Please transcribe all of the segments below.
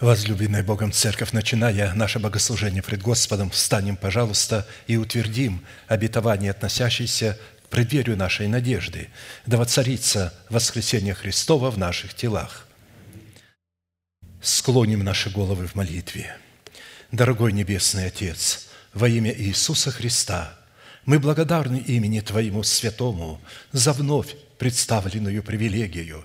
Возлюбленная Богом Церковь, начиная наше богослужение пред Господом, встанем, пожалуйста, и утвердим обетование, относящееся к преддверию нашей надежды, да воцарится воскресение Христова в наших телах. Склоним наши головы в молитве. Дорогой Небесный Отец, во имя Иисуса Христа, мы благодарны имени Твоему Святому за вновь представленную привилегию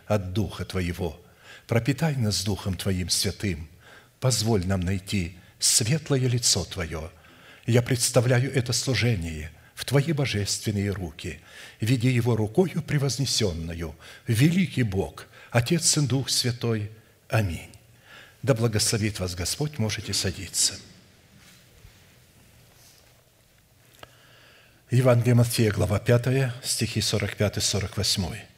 от Духа Твоего – пропитай нас Духом Твоим святым, позволь нам найти светлое лицо Твое. Я представляю это служение в Твои божественные руки, веди его рукою превознесенную, великий Бог, Отец и Дух Святой. Аминь. Да благословит вас Господь, можете садиться. Евангелие Матфея, глава 5, стихи 45-48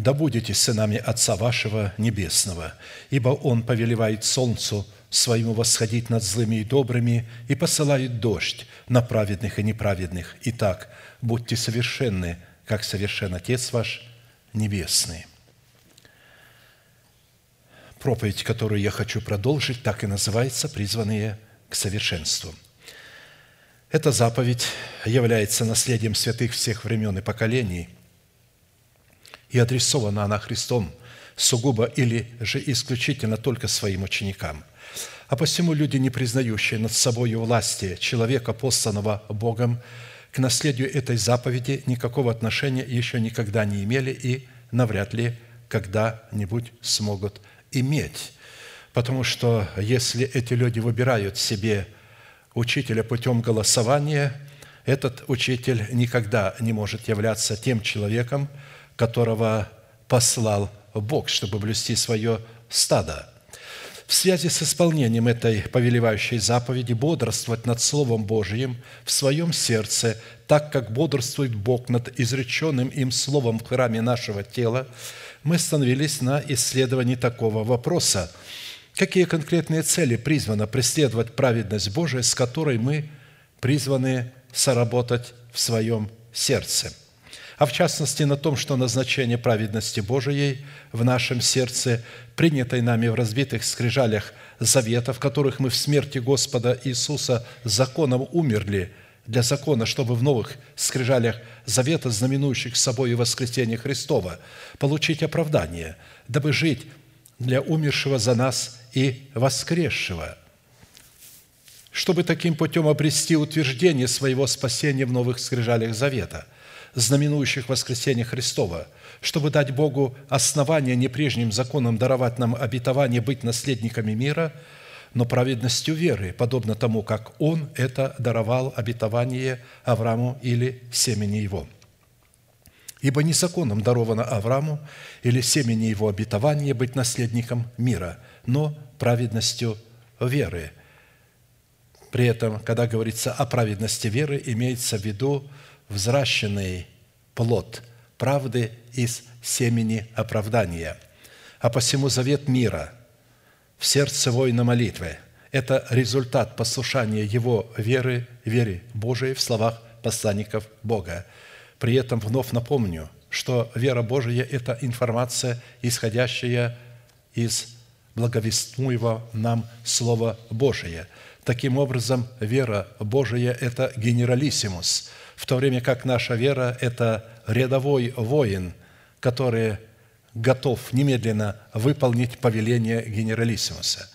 да будете сынами Отца вашего Небесного, ибо Он повелевает солнцу своему восходить над злыми и добрыми и посылает дождь на праведных и неправедных. Итак, будьте совершенны, как совершен Отец ваш Небесный». Проповедь, которую я хочу продолжить, так и называется «Призванные к совершенству». Эта заповедь является наследием святых всех времен и поколений – и адресована она Христом сугубо или же исключительно только своим ученикам. А посему люди, не признающие над собой власти человека, посланного Богом, к наследию этой заповеди никакого отношения еще никогда не имели и навряд ли когда-нибудь смогут иметь. Потому что если эти люди выбирают себе учителя путем голосования, этот учитель никогда не может являться тем человеком, которого послал Бог, чтобы блюсти свое стадо. В связи с исполнением этой повелевающей заповеди бодрствовать над Словом Божьим в своем сердце, так как бодрствует Бог над изреченным им Словом в храме нашего тела, мы остановились на исследовании такого вопроса. Какие конкретные цели призвана преследовать праведность Божия, с которой мы призваны соработать в своем сердце – а в частности на том, что назначение праведности Божией в нашем сердце, принятой нами в разбитых скрижалях завета, в которых мы в смерти Господа Иисуса законом умерли для закона, чтобы в новых скрижалях завета, знаменующих собой воскресение Христова, получить оправдание, дабы жить для умершего за нас и воскресшего – чтобы таким путем обрести утверждение своего спасения в новых скрижалях завета – знаменующих воскресение Христова, чтобы дать Богу основание не прежним законам даровать нам обетование быть наследниками мира, но праведностью веры, подобно тому, как Он это даровал обетование Аврааму или семени его. Ибо не законом даровано Аврааму или семени его обетование быть наследником мира, но праведностью веры. При этом, когда говорится о праведности веры, имеется в виду взращенный плод правды из семени оправдания. А посему завет мира в сердце воина молитвы – это результат послушания его веры, веры Божией в словах посланников Бога. При этом вновь напомню, что вера Божия – это информация, исходящая из благовестуемого нам Слова Божия. Таким образом, вера Божия – это генералиссимус – в то время как наша вера – это рядовой воин, который готов немедленно выполнить повеление генералиссимуса.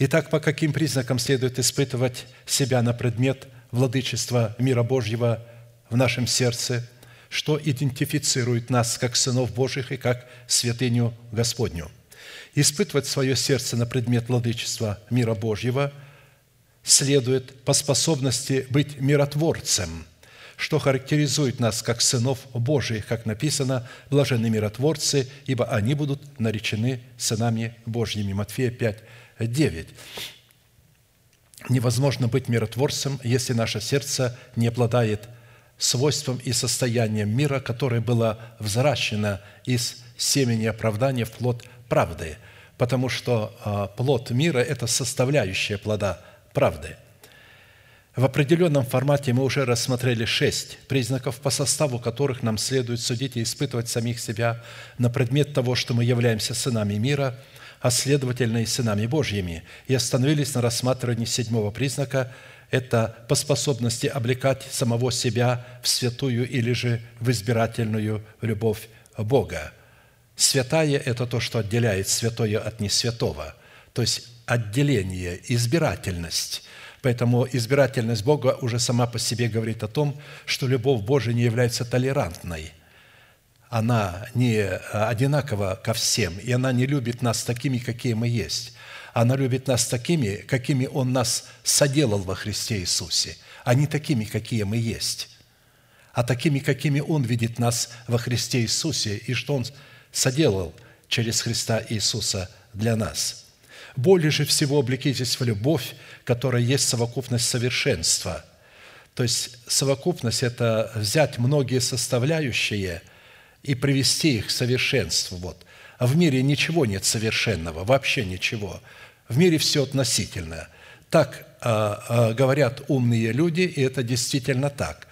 Итак, по каким признакам следует испытывать себя на предмет владычества мира Божьего в нашем сердце, что идентифицирует нас как сынов Божьих и как святыню Господню? Испытывать свое сердце на предмет владычества мира Божьего следует по способности быть миротворцем – что характеризует нас как сынов Божиих, как написано, «Блаженны миротворцы, ибо они будут наречены сынами Божьими». Матфея 5, 9. Невозможно быть миротворцем, если наше сердце не обладает свойством и состоянием мира, которое было взращено из семени оправдания в плод правды, потому что а, плод мира – это составляющая плода правды. В определенном формате мы уже рассмотрели шесть признаков, по составу которых нам следует судить и испытывать самих себя на предмет того, что мы являемся сынами мира – а следовательно и сынами Божьими, и остановились на рассматривании седьмого признака – это по способности облекать самого себя в святую или же в избирательную любовь Бога. Святая – это то, что отделяет святое от несвятого, то есть отделение, избирательность. Поэтому избирательность Бога уже сама по себе говорит о том, что любовь Божия не является толерантной – она не одинакова ко всем, и она не любит нас такими, какие мы есть. Она любит нас такими, какими Он нас соделал во Христе Иисусе, а не такими, какие мы есть, а такими, какими Он видит нас во Христе Иисусе, и что Он соделал через Христа Иисуса для нас. Более же всего облекитесь в любовь, которая есть совокупность совершенства. То есть совокупность – это взять многие составляющие – и привести их к совершенству. Вот. А в мире ничего нет совершенного, вообще ничего. В мире все относительно. Так а, а, говорят умные люди, и это действительно так.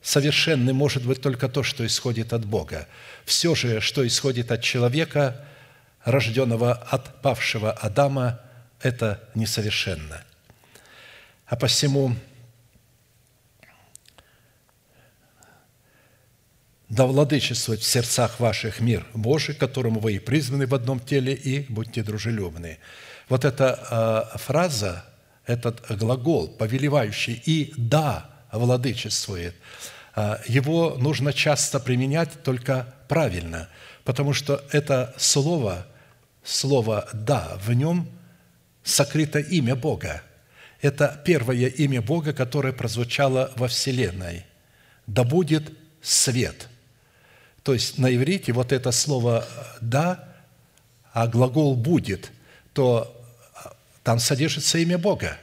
Совершенным может быть только то, что исходит от Бога. Все же, что исходит от человека, рожденного от павшего Адама, это несовершенно. А посему да владычествует в сердцах ваших мир Божий, которому вы и призваны в одном теле, и будьте дружелюбны». Вот эта э, фраза, этот глагол, повелевающий «и да владычествует», э, его нужно часто применять только правильно, потому что это слово, слово «да», в нем сокрыто имя Бога. Это первое имя Бога, которое прозвучало во Вселенной. «Да будет свет». То есть на иврите вот это слово «да», а глагол «будет», то там содержится имя Бога.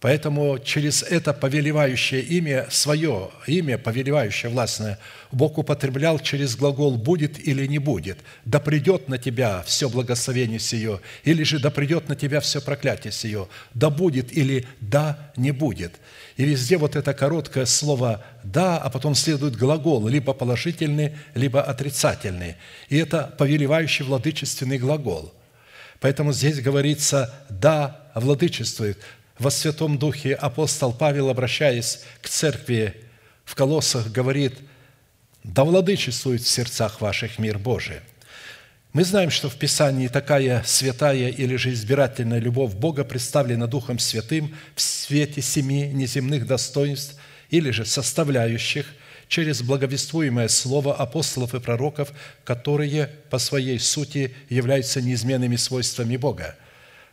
Поэтому через это повелевающее имя, свое имя, повелевающее властное, Бог употреблял через глагол «будет» или «не будет». «Да придет на тебя все благословение сие», или же «да придет на тебя все проклятие сие», «да будет» или «да не будет». И везде вот это короткое слово «да», а потом следует глагол, либо положительный, либо отрицательный. И это повелевающий владычественный глагол. Поэтому здесь говорится «да, владычествует». Во Святом Духе апостол Павел, обращаясь к церкви в Колоссах, говорит «да владычествует в сердцах ваших мир Божий». Мы знаем, что в Писании такая святая или же избирательная любовь Бога представлена Духом Святым в свете семи неземных достоинств или же составляющих через благовествуемое слово апостолов и пророков, которые по своей сути являются неизменными свойствами Бога.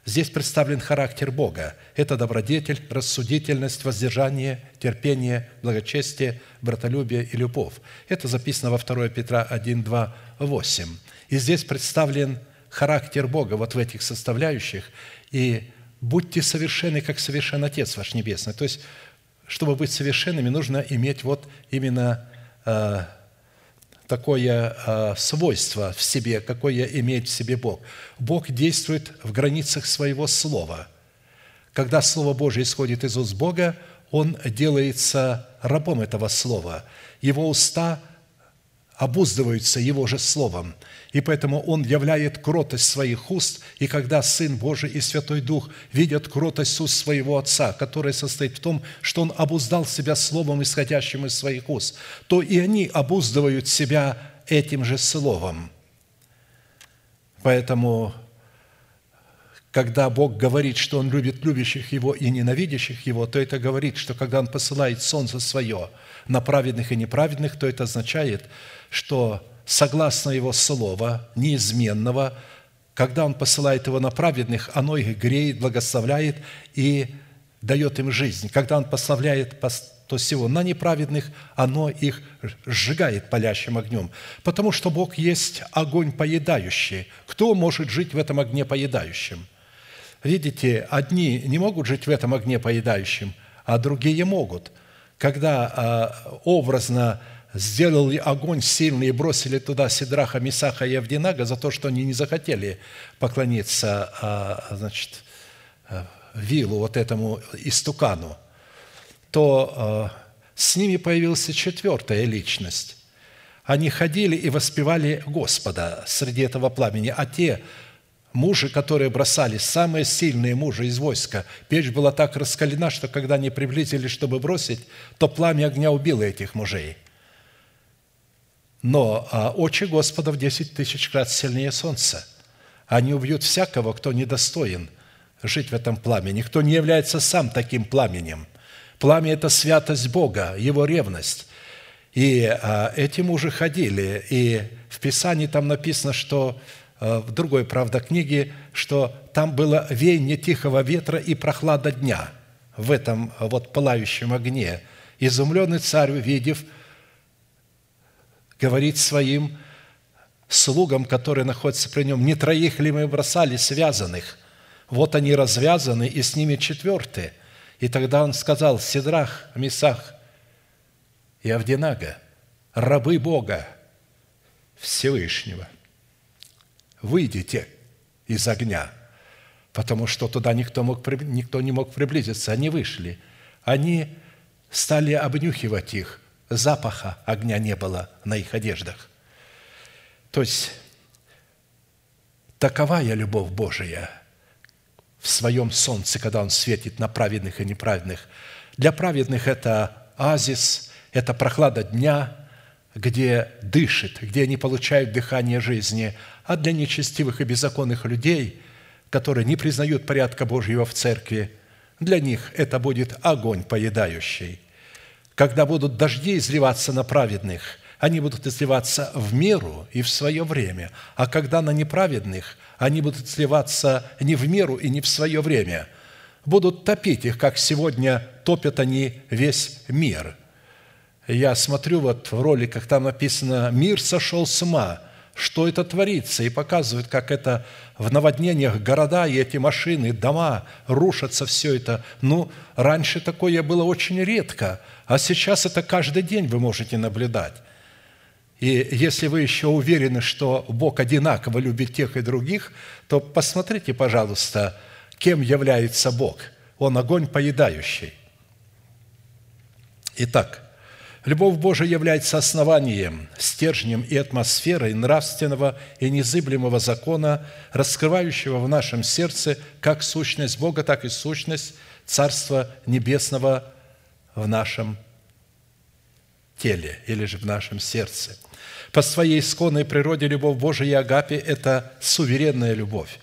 Здесь представлен характер Бога. Это добродетель, рассудительность, воздержание, терпение, благочестие, братолюбие и любовь. Это записано во 2 Петра 1, 2, 8. И здесь представлен характер Бога вот в этих составляющих. И будьте совершенны, как совершен Отец ваш Небесный. То есть, чтобы быть совершенными, нужно иметь вот именно э, такое э, свойство в себе, какое имеет в себе Бог. Бог действует в границах своего слова. Когда Слово Божие исходит из уст Бога, Он делается рабом этого слова. Его уста обуздываются Его же Словом – и поэтому Он являет кротость своих уст, и когда Сын Божий и Святой Дух видят кротость уст своего Отца, которая состоит в том, что Он обуздал себя Словом, исходящим из своих уст, то и они обуздывают себя этим же Словом. Поэтому когда Бог говорит, что Он любит любящих Его и ненавидящих Его, то это говорит, что когда Он посылает солнце свое на праведных и неправедных, то это означает, что согласно Его слова, неизменного, когда Он посылает его на праведных, оно их греет, благословляет и дает им жизнь. Когда Он пославляет то всего на неправедных, оно их сжигает палящим огнем. Потому что Бог есть огонь поедающий. Кто может жить в этом огне поедающем? Видите, одни не могут жить в этом огне поедающем, а другие могут. Когда а, образно сделали огонь сильный и бросили туда Сидраха, Мисаха и Авдинага за то, что они не захотели поклониться а, значит, а, вилу, вот этому истукану, то с ними появилась четвертая личность. Они ходили и воспевали Господа среди этого пламени, а те мужи, которые бросали, самые сильные мужи из войска, печь была так раскалена, что когда они приблизились, чтобы бросить, то пламя огня убило этих мужей. Но а, очи Господа в десять тысяч крат сильнее солнца. Они убьют всякого, кто недостоин жить в этом пламени, кто не является сам таким пламенем. Пламя – это святость Бога, Его ревность. И а, эти мужи ходили, и в Писании там написано, что Э, в другой, правда, книге, что там было веяние тихого ветра и прохлада дня в этом вот пылающем огне. Изумленный царь, увидев, говорит своим слугам, которые находятся при нем, «Не троих ли мы бросали связанных? Вот они развязаны, и с ними четвертые». И тогда он сказал, «Сидрах, Месах и Авдинага, рабы Бога Всевышнего, выйдите из огня, потому что туда никто, мог, никто не мог приблизиться. Они вышли. Они стали обнюхивать их. Запаха огня не было на их одеждах. То есть, таковая любовь Божия в своем солнце, когда Он светит на праведных и неправедных. Для праведных это азис, это прохлада дня, где дышит, где они получают дыхание жизни, а для нечестивых и беззаконных людей, которые не признают порядка Божьего в церкви, для них это будет огонь поедающий. Когда будут дожди изливаться на праведных, они будут изливаться в меру и в свое время, а когда на неправедных, они будут изливаться не в меру и не в свое время, будут топить их, как сегодня топят они весь мир. Я смотрю вот в роликах, там написано «Мир сошел с ума», что это творится, и показывают, как это в наводнениях города и эти машины, дома рушатся, все это. Ну, раньше такое было очень редко, а сейчас это каждый день вы можете наблюдать. И если вы еще уверены, что Бог одинаково любит тех и других, то посмотрите, пожалуйста, кем является Бог. Он огонь поедающий. Итак, Любовь Божия является основанием, стержнем и атмосферой нравственного и незыблемого закона, раскрывающего в нашем сердце как сущность Бога, так и сущность Царства Небесного в нашем теле или же в нашем сердце. По своей исконной природе любовь Божия и Агапе – это суверенная любовь,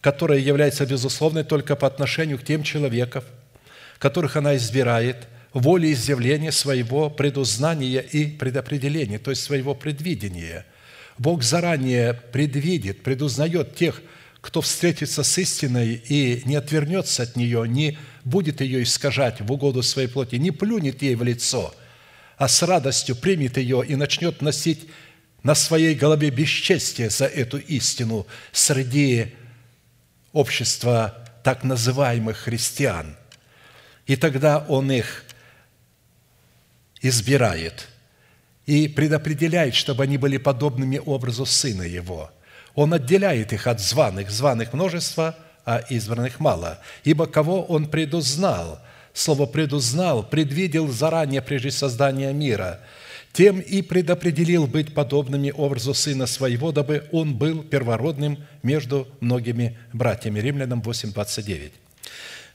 которая является безусловной только по отношению к тем человекам, которых она избирает – волеизъявления своего предузнания и предопределения, то есть своего предвидения. Бог заранее предвидит, предузнает тех, кто встретится с истиной и не отвернется от нее, не будет ее искажать в угоду своей плоти, не плюнет ей в лицо, а с радостью примет ее и начнет носить на своей голове бесчестие за эту истину среди общества так называемых христиан. И тогда он их избирает и предопределяет, чтобы они были подобными образу Сына Его. Он отделяет их от званых, званых множество, а избранных мало. Ибо кого Он предузнал, слово «предузнал», предвидел заранее, прежде создания мира, тем и предопределил быть подобными образу Сына Своего, дабы Он был первородным между многими братьями. Римлянам 8, 29.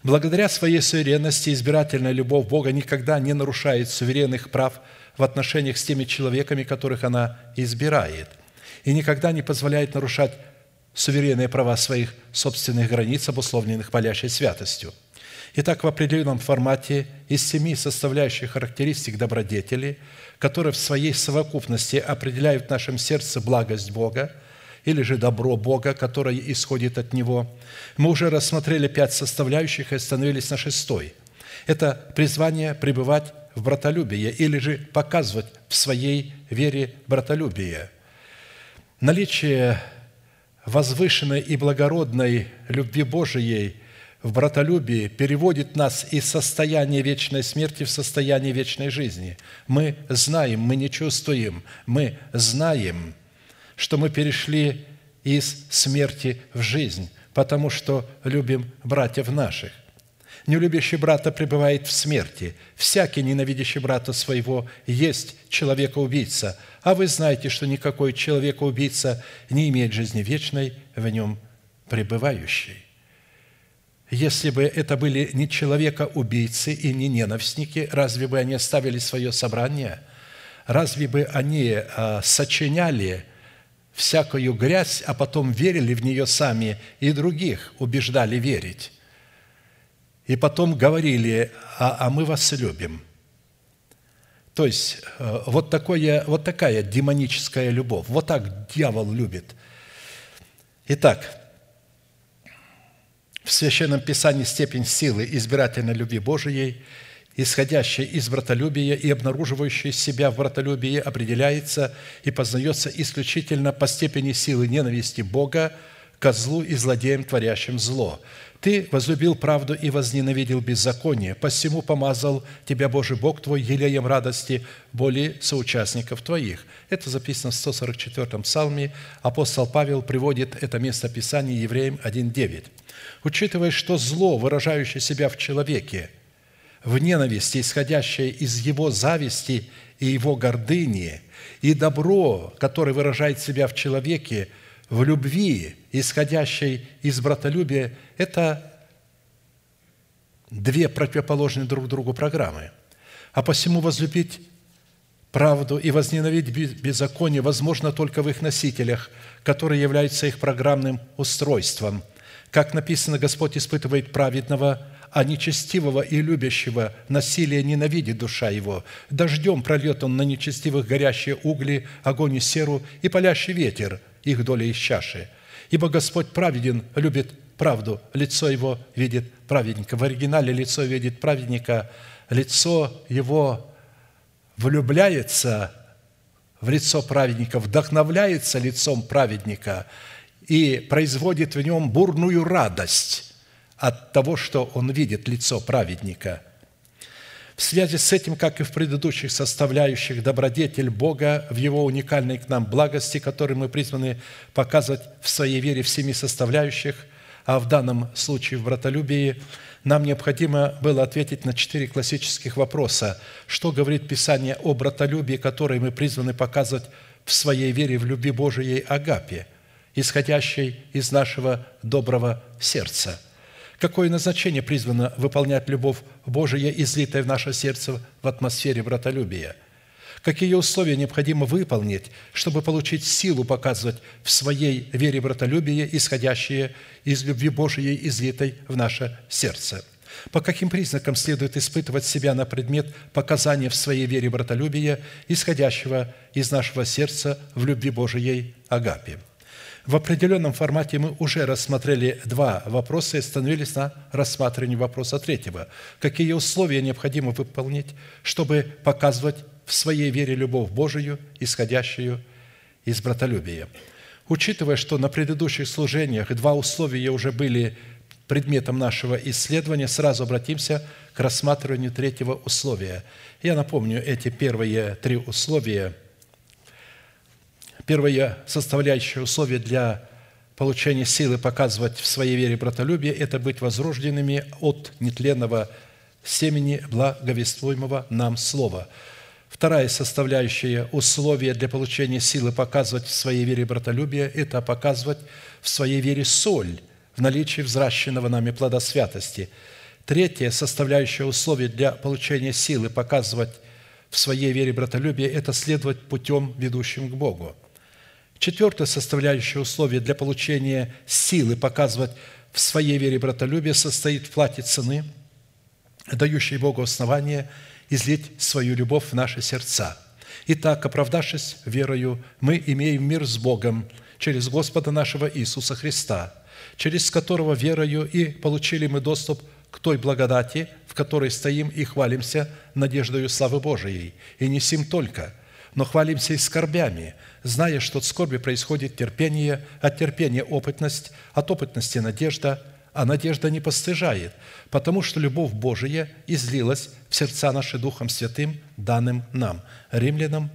Благодаря своей суверенности избирательная любовь Бога никогда не нарушает суверенных прав в отношениях с теми человеками, которых она избирает, и никогда не позволяет нарушать суверенные права своих собственных границ, обусловленных палящей святостью. Итак, в определенном формате из семи составляющих характеристик добродетели, которые в своей совокупности определяют в нашем сердце благость Бога или же добро Бога, которое исходит от Него, мы уже рассмотрели пять составляющих и остановились на шестой. Это призвание пребывать в братолюбии или же показывать в своей вере братолюбие. Наличие возвышенной и благородной любви Божией в братолюбии переводит нас из состояния вечной смерти в состояние вечной жизни. Мы знаем, мы не чувствуем, мы знаем, что мы перешли из смерти в жизнь, потому что любим братьев наших. Нелюбящий брата пребывает в смерти. Всякий, ненавидящий брата своего, есть человека-убийца. А вы знаете, что никакой человека-убийца не имеет жизни вечной в нем пребывающей. Если бы это были не человека-убийцы и не ненавистники, разве бы они оставили свое собрание? Разве бы они а, сочиняли всякую грязь, а потом верили в нее сами и других убеждали верить? и потом говорили, а, а мы вас любим. То есть э, вот, такое, вот такая демоническая любовь, вот так дьявол любит. Итак, в Священном Писании степень силы избирательной любви Божией, исходящей из братолюбия и обнаруживающей себя в братолюбии, определяется и познается исключительно по степени силы ненависти Бога к злу и злодеям, творящим зло – ты возлюбил правду и возненавидел беззаконие, посему помазал тебя Божий Бог твой елеем радости более соучастников твоих». Это записано в 144-м псалме. Апостол Павел приводит это место Писания Евреям 1.9. Учитывая, что зло, выражающее себя в человеке, в ненависти, исходящее из его зависти и его гордыни, и добро, которое выражает себя в человеке – в любви, исходящей из братолюбия, это две противоположные друг другу программы. А посему возлюбить правду и возненавидеть беззаконие возможно только в их носителях, которые являются их программным устройством. Как написано, Господь испытывает праведного, а нечестивого и любящего насилие ненавидит душа его. Дождем прольет он на нечестивых горящие угли, огонь и серу и палящий ветер – их доля из чаши. Ибо Господь праведен, любит правду, лицо Его видит праведника. В оригинале лицо видит праведника, лицо Его влюбляется в лицо праведника, вдохновляется лицом праведника и производит в нем бурную радость от того, что он видит лицо праведника – в связи с этим, как и в предыдущих составляющих, добродетель Бога в Его уникальной к нам благости, которую мы призваны показывать в своей вере в семи составляющих, а в данном случае в братолюбии, нам необходимо было ответить на четыре классических вопроса. Что говорит Писание о братолюбии, которое мы призваны показывать в своей вере в любви Божией Агапе, исходящей из нашего доброго сердца – Какое назначение призвано выполнять любовь Божия, излитая в наше сердце в атмосфере братолюбия? Какие условия необходимо выполнить, чтобы получить силу показывать в своей вере братолюбие, исходящее из любви Божией, излитой в наше сердце? По каким признакам следует испытывать себя на предмет показания в своей вере братолюбия, исходящего из нашего сердца в любви Божией Агапе? В определенном формате мы уже рассмотрели два вопроса и остановились на рассматривании вопроса третьего. Какие условия необходимо выполнить, чтобы показывать в своей вере любовь Божию, исходящую из братолюбия? Учитывая, что на предыдущих служениях два условия уже были предметом нашего исследования, сразу обратимся к рассматриванию третьего условия. Я напомню эти первые три условия – Первое составляющее условие для получения силы показывать в своей вере братолюбие – это быть возрожденными от нетленного семени благовествуемого нам Слова. Вторая составляющая условия для получения силы показывать в своей вере братолюбие – это показывать в своей вере соль в наличии взращенного нами плода святости. Третье составляющее условие для получения силы показывать в своей вере братолюбие – это следовать путем, ведущим к Богу – Четвертое составляющее условие для получения силы показывать в своей вере братолюбие состоит в плате цены, дающей Богу основание излить свою любовь в наши сердца. Итак, оправдавшись верою, мы имеем мир с Богом через Господа нашего Иисуса Христа, через которого верою и получили мы доступ к той благодати, в которой стоим и хвалимся надеждою славы Божией, и не сим только, но хвалимся и скорбями, зная, что от скорби происходит терпение, от терпения опытность, от опытности надежда, а надежда не постыжает, потому что любовь Божия излилась в сердца наши Духом Святым, данным нам. Римлянам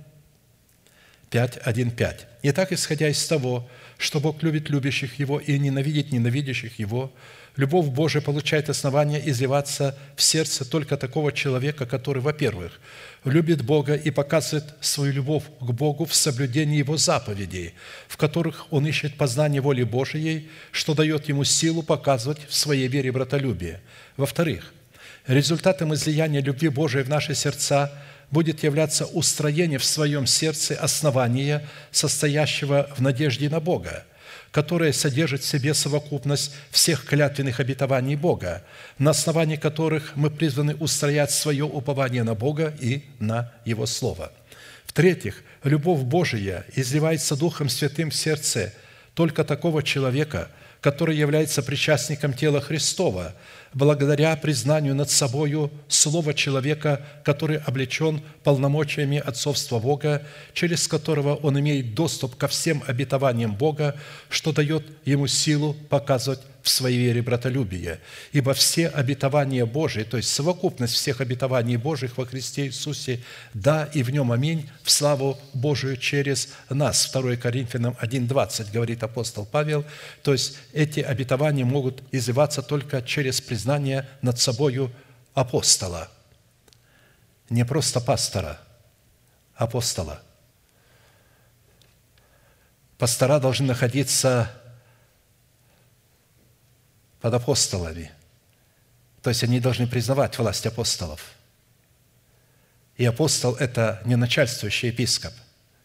5, 1, 5. Итак, исходя из того, что Бог любит любящих Его и ненавидит ненавидящих Его, любовь Божия получает основание изливаться в сердце только такого человека, который, во-первых, любит Бога и показывает свою любовь к Богу в соблюдении Его заповедей, в которых он ищет познание воли Божией, что дает ему силу показывать в своей вере братолюбие. Во-вторых, результатом излияния любви Божией в наши сердца будет являться устроение в своем сердце основания, состоящего в надежде на Бога, которое содержит в себе совокупность всех клятвенных обетований Бога, на основании которых мы призваны устроять свое упование на Бога и на Его Слово. В-третьих, любовь Божия изливается Духом Святым в сердце только такого человека, который является причастником тела Христова – благодаря признанию над собою слова человека, который облечен полномочиями отцовства Бога, через которого он имеет доступ ко всем обетованиям Бога, что дает ему силу показывать в своей вере братолюбие. Ибо все обетования Божии, то есть совокупность всех обетований Божьих во Христе Иисусе, да и в нем аминь, в славу Божию через нас. 2 Коринфянам 1.20 говорит апостол Павел. То есть эти обетования могут изливаться только через признание над собою апостола. Не просто пастора, апостола. Пастора должны находиться под апостолами. То есть они должны признавать власть апостолов. И апостол – это не начальствующий епископ.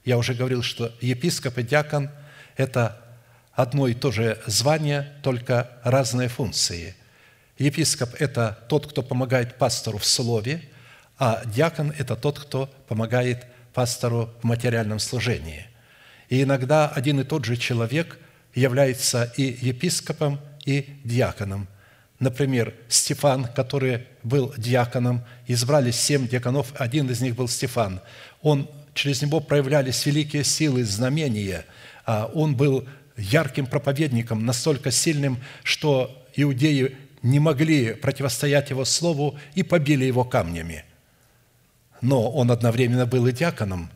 Я уже говорил, что епископ и диакон – это одно и то же звание, только разные функции. Епископ – это тот, кто помогает пастору в слове, а диакон – это тот, кто помогает пастору в материальном служении. И иногда один и тот же человек является и епископом, и диаконом. Например, Стефан, который был диаконом, избрали семь диаконов, один из них был Стефан. Он, через него проявлялись великие силы, знамения. А он был ярким проповедником, настолько сильным, что иудеи не могли противостоять его слову и побили его камнями. Но он одновременно был и диаконом.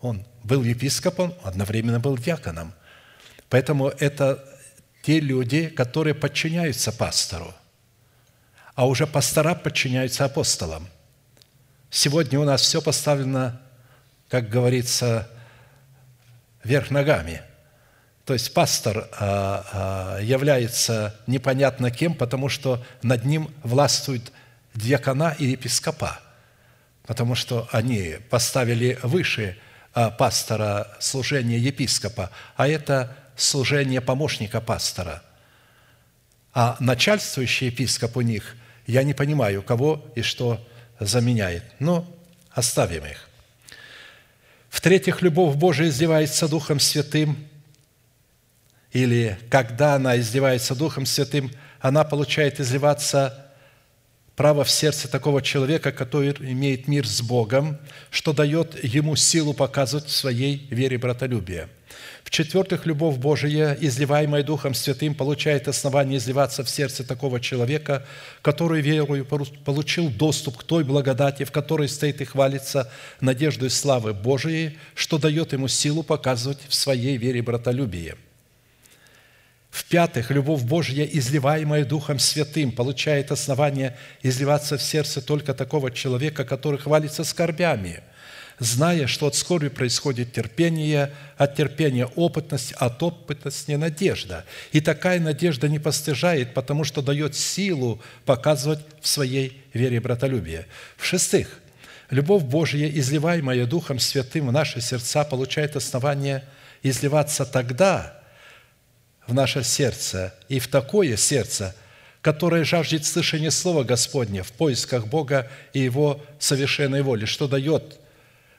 Он был епископом, одновременно был диаконом. Поэтому это те люди, которые подчиняются пастору, а уже пастора подчиняются апостолам. Сегодня у нас все поставлено, как говорится, вверх ногами. То есть пастор а, а, является непонятно кем, потому что над ним властвуют диакона и епископа, потому что они поставили выше а, пастора служение епископа, а это служение помощника пастора. А начальствующий епископ у них, я не понимаю, кого и что заменяет. Но оставим их. В-третьих, любовь Божия изливается Духом Святым, или когда она изливается Духом Святым, она получает изливаться право в сердце такого человека, который имеет мир с Богом, что дает ему силу показывать в своей вере братолюбие – в-четвертых, любовь Божия, изливаемая Духом Святым, получает основание изливаться в сердце такого человека, который верою получил доступ к той благодати, в которой стоит и хвалится надеждой славы Божией, что дает ему силу показывать в своей вере братолюбие. В-пятых, любовь Божья, изливаемая Духом Святым, получает основание изливаться в сердце только такого человека, который хвалится скорбями – зная, что от скорби происходит терпение, от терпения опытность, от опытности надежда. И такая надежда не постыжает, потому что дает силу показывать в своей вере братолюбие. В-шестых, любовь Божья, изливаемая Духом Святым в наши сердца, получает основание изливаться тогда в наше сердце и в такое сердце, которое жаждет слышания Слова Господня в поисках Бога и Его совершенной воли, что дает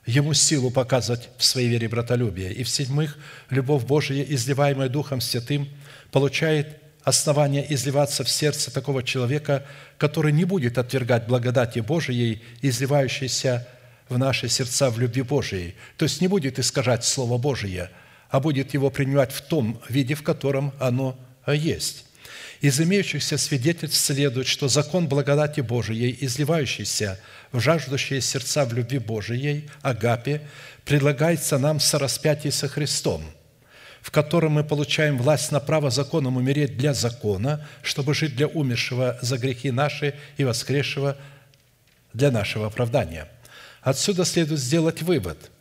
Ему силу показывать в своей вере братолюбие. И в-седьмых, любовь Божия, изливаемая Духом Святым, получает основание изливаться в сердце такого человека, который не будет отвергать благодати Божией, изливающейся в наши сердца в любви Божией. То есть не будет искажать Слово Божие, а будет его принимать в том виде, в котором оно есть. Из имеющихся свидетельств следует, что закон благодати Божией, изливающийся в жаждущие сердца в любви Божией, агапе, предлагается нам со распятием со Христом – в котором мы получаем власть на право законом умереть для закона, чтобы жить для умершего за грехи наши и воскресшего для нашего оправдания. Отсюда следует сделать вывод,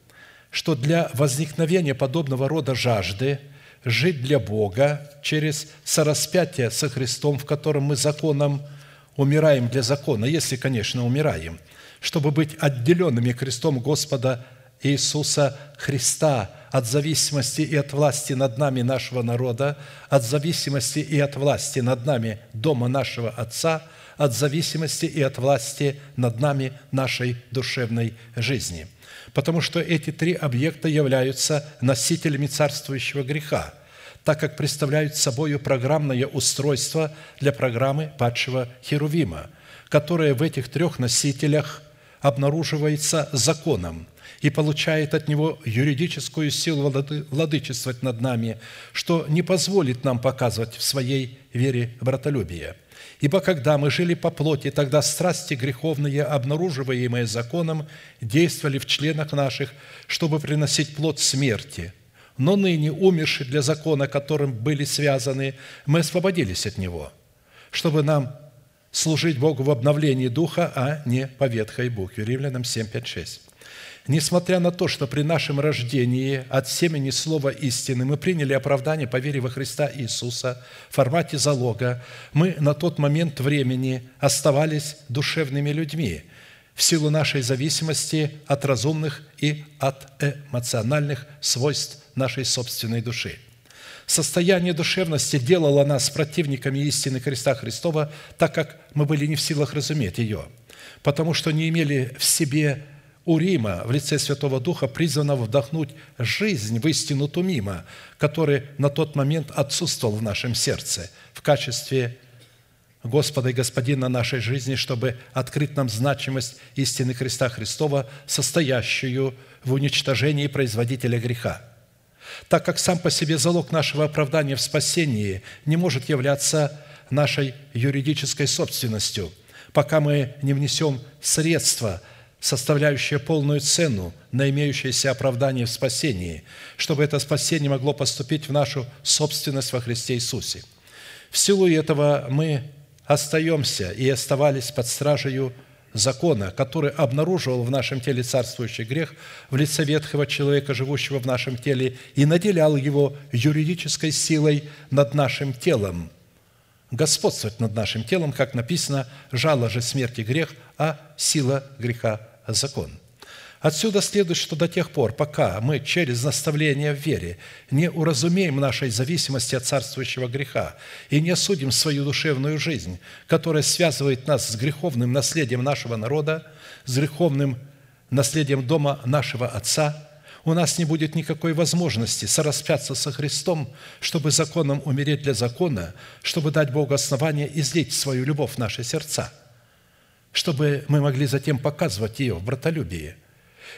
что для возникновения подобного рода жажды жить для Бога через сораспятие со Христом, в котором мы законом умираем для закона, если, конечно, умираем, чтобы быть отделенными крестом Господа Иисуса Христа от зависимости и от власти над нами нашего народа, от зависимости и от власти над нами дома нашего Отца, от зависимости и от власти над нами нашей душевной жизни. Потому что эти три объекта являются носителями царствующего греха, так как представляют собой программное устройство для программы падшего Херувима, которое в этих трех носителях обнаруживается законом – и получает от Него юридическую силу владычествовать над нами, что не позволит нам показывать в своей вере братолюбие. Ибо когда мы жили по плоти, тогда страсти греховные, обнаруживаемые законом, действовали в членах наших, чтобы приносить плод смерти. Но ныне, умерши для закона, которым были связаны, мы освободились от него, чтобы нам служить Богу в обновлении духа, а не по ветхой букве. Римлянам 7, 5, 6. Несмотря на то, что при нашем рождении от семени Слова истины мы приняли оправдание по вере во Христа Иисуса в формате залога, мы на тот момент времени оставались душевными людьми в силу нашей зависимости от разумных и от эмоциональных свойств нашей собственной души. Состояние душевности делало нас противниками истины Христа Христова, так как мы были не в силах разуметь ее, потому что не имели в себе Урима в лице Святого Духа, призванного вдохнуть жизнь в истину Тумима, который на тот момент отсутствовал в нашем сердце в качестве Господа и Господина нашей жизни, чтобы открыть нам значимость истины Христа Христова, состоящую в уничтожении производителя греха. Так как сам по себе залог нашего оправдания в спасении не может являться нашей юридической собственностью, пока мы не внесем средства – составляющая полную цену на имеющееся оправдание в спасении, чтобы это спасение могло поступить в нашу собственность во Христе Иисусе. В силу этого мы остаемся и оставались под стражей закона, который обнаруживал в нашем теле царствующий грех в лице ветхого человека, живущего в нашем теле, и наделял его юридической силой над нашим телом, господствовать над нашим телом, как написано, «Жало же смерти грех, а сила греха – закон». Отсюда следует, что до тех пор, пока мы через наставление в вере не уразумеем нашей зависимости от царствующего греха и не осудим свою душевную жизнь, которая связывает нас с греховным наследием нашего народа, с греховным наследием дома нашего Отца – у нас не будет никакой возможности сораспяться со Христом, чтобы законом умереть для закона, чтобы дать Богу основание излить свою любовь в наши сердца, чтобы мы могли затем показывать ее в братолюбии.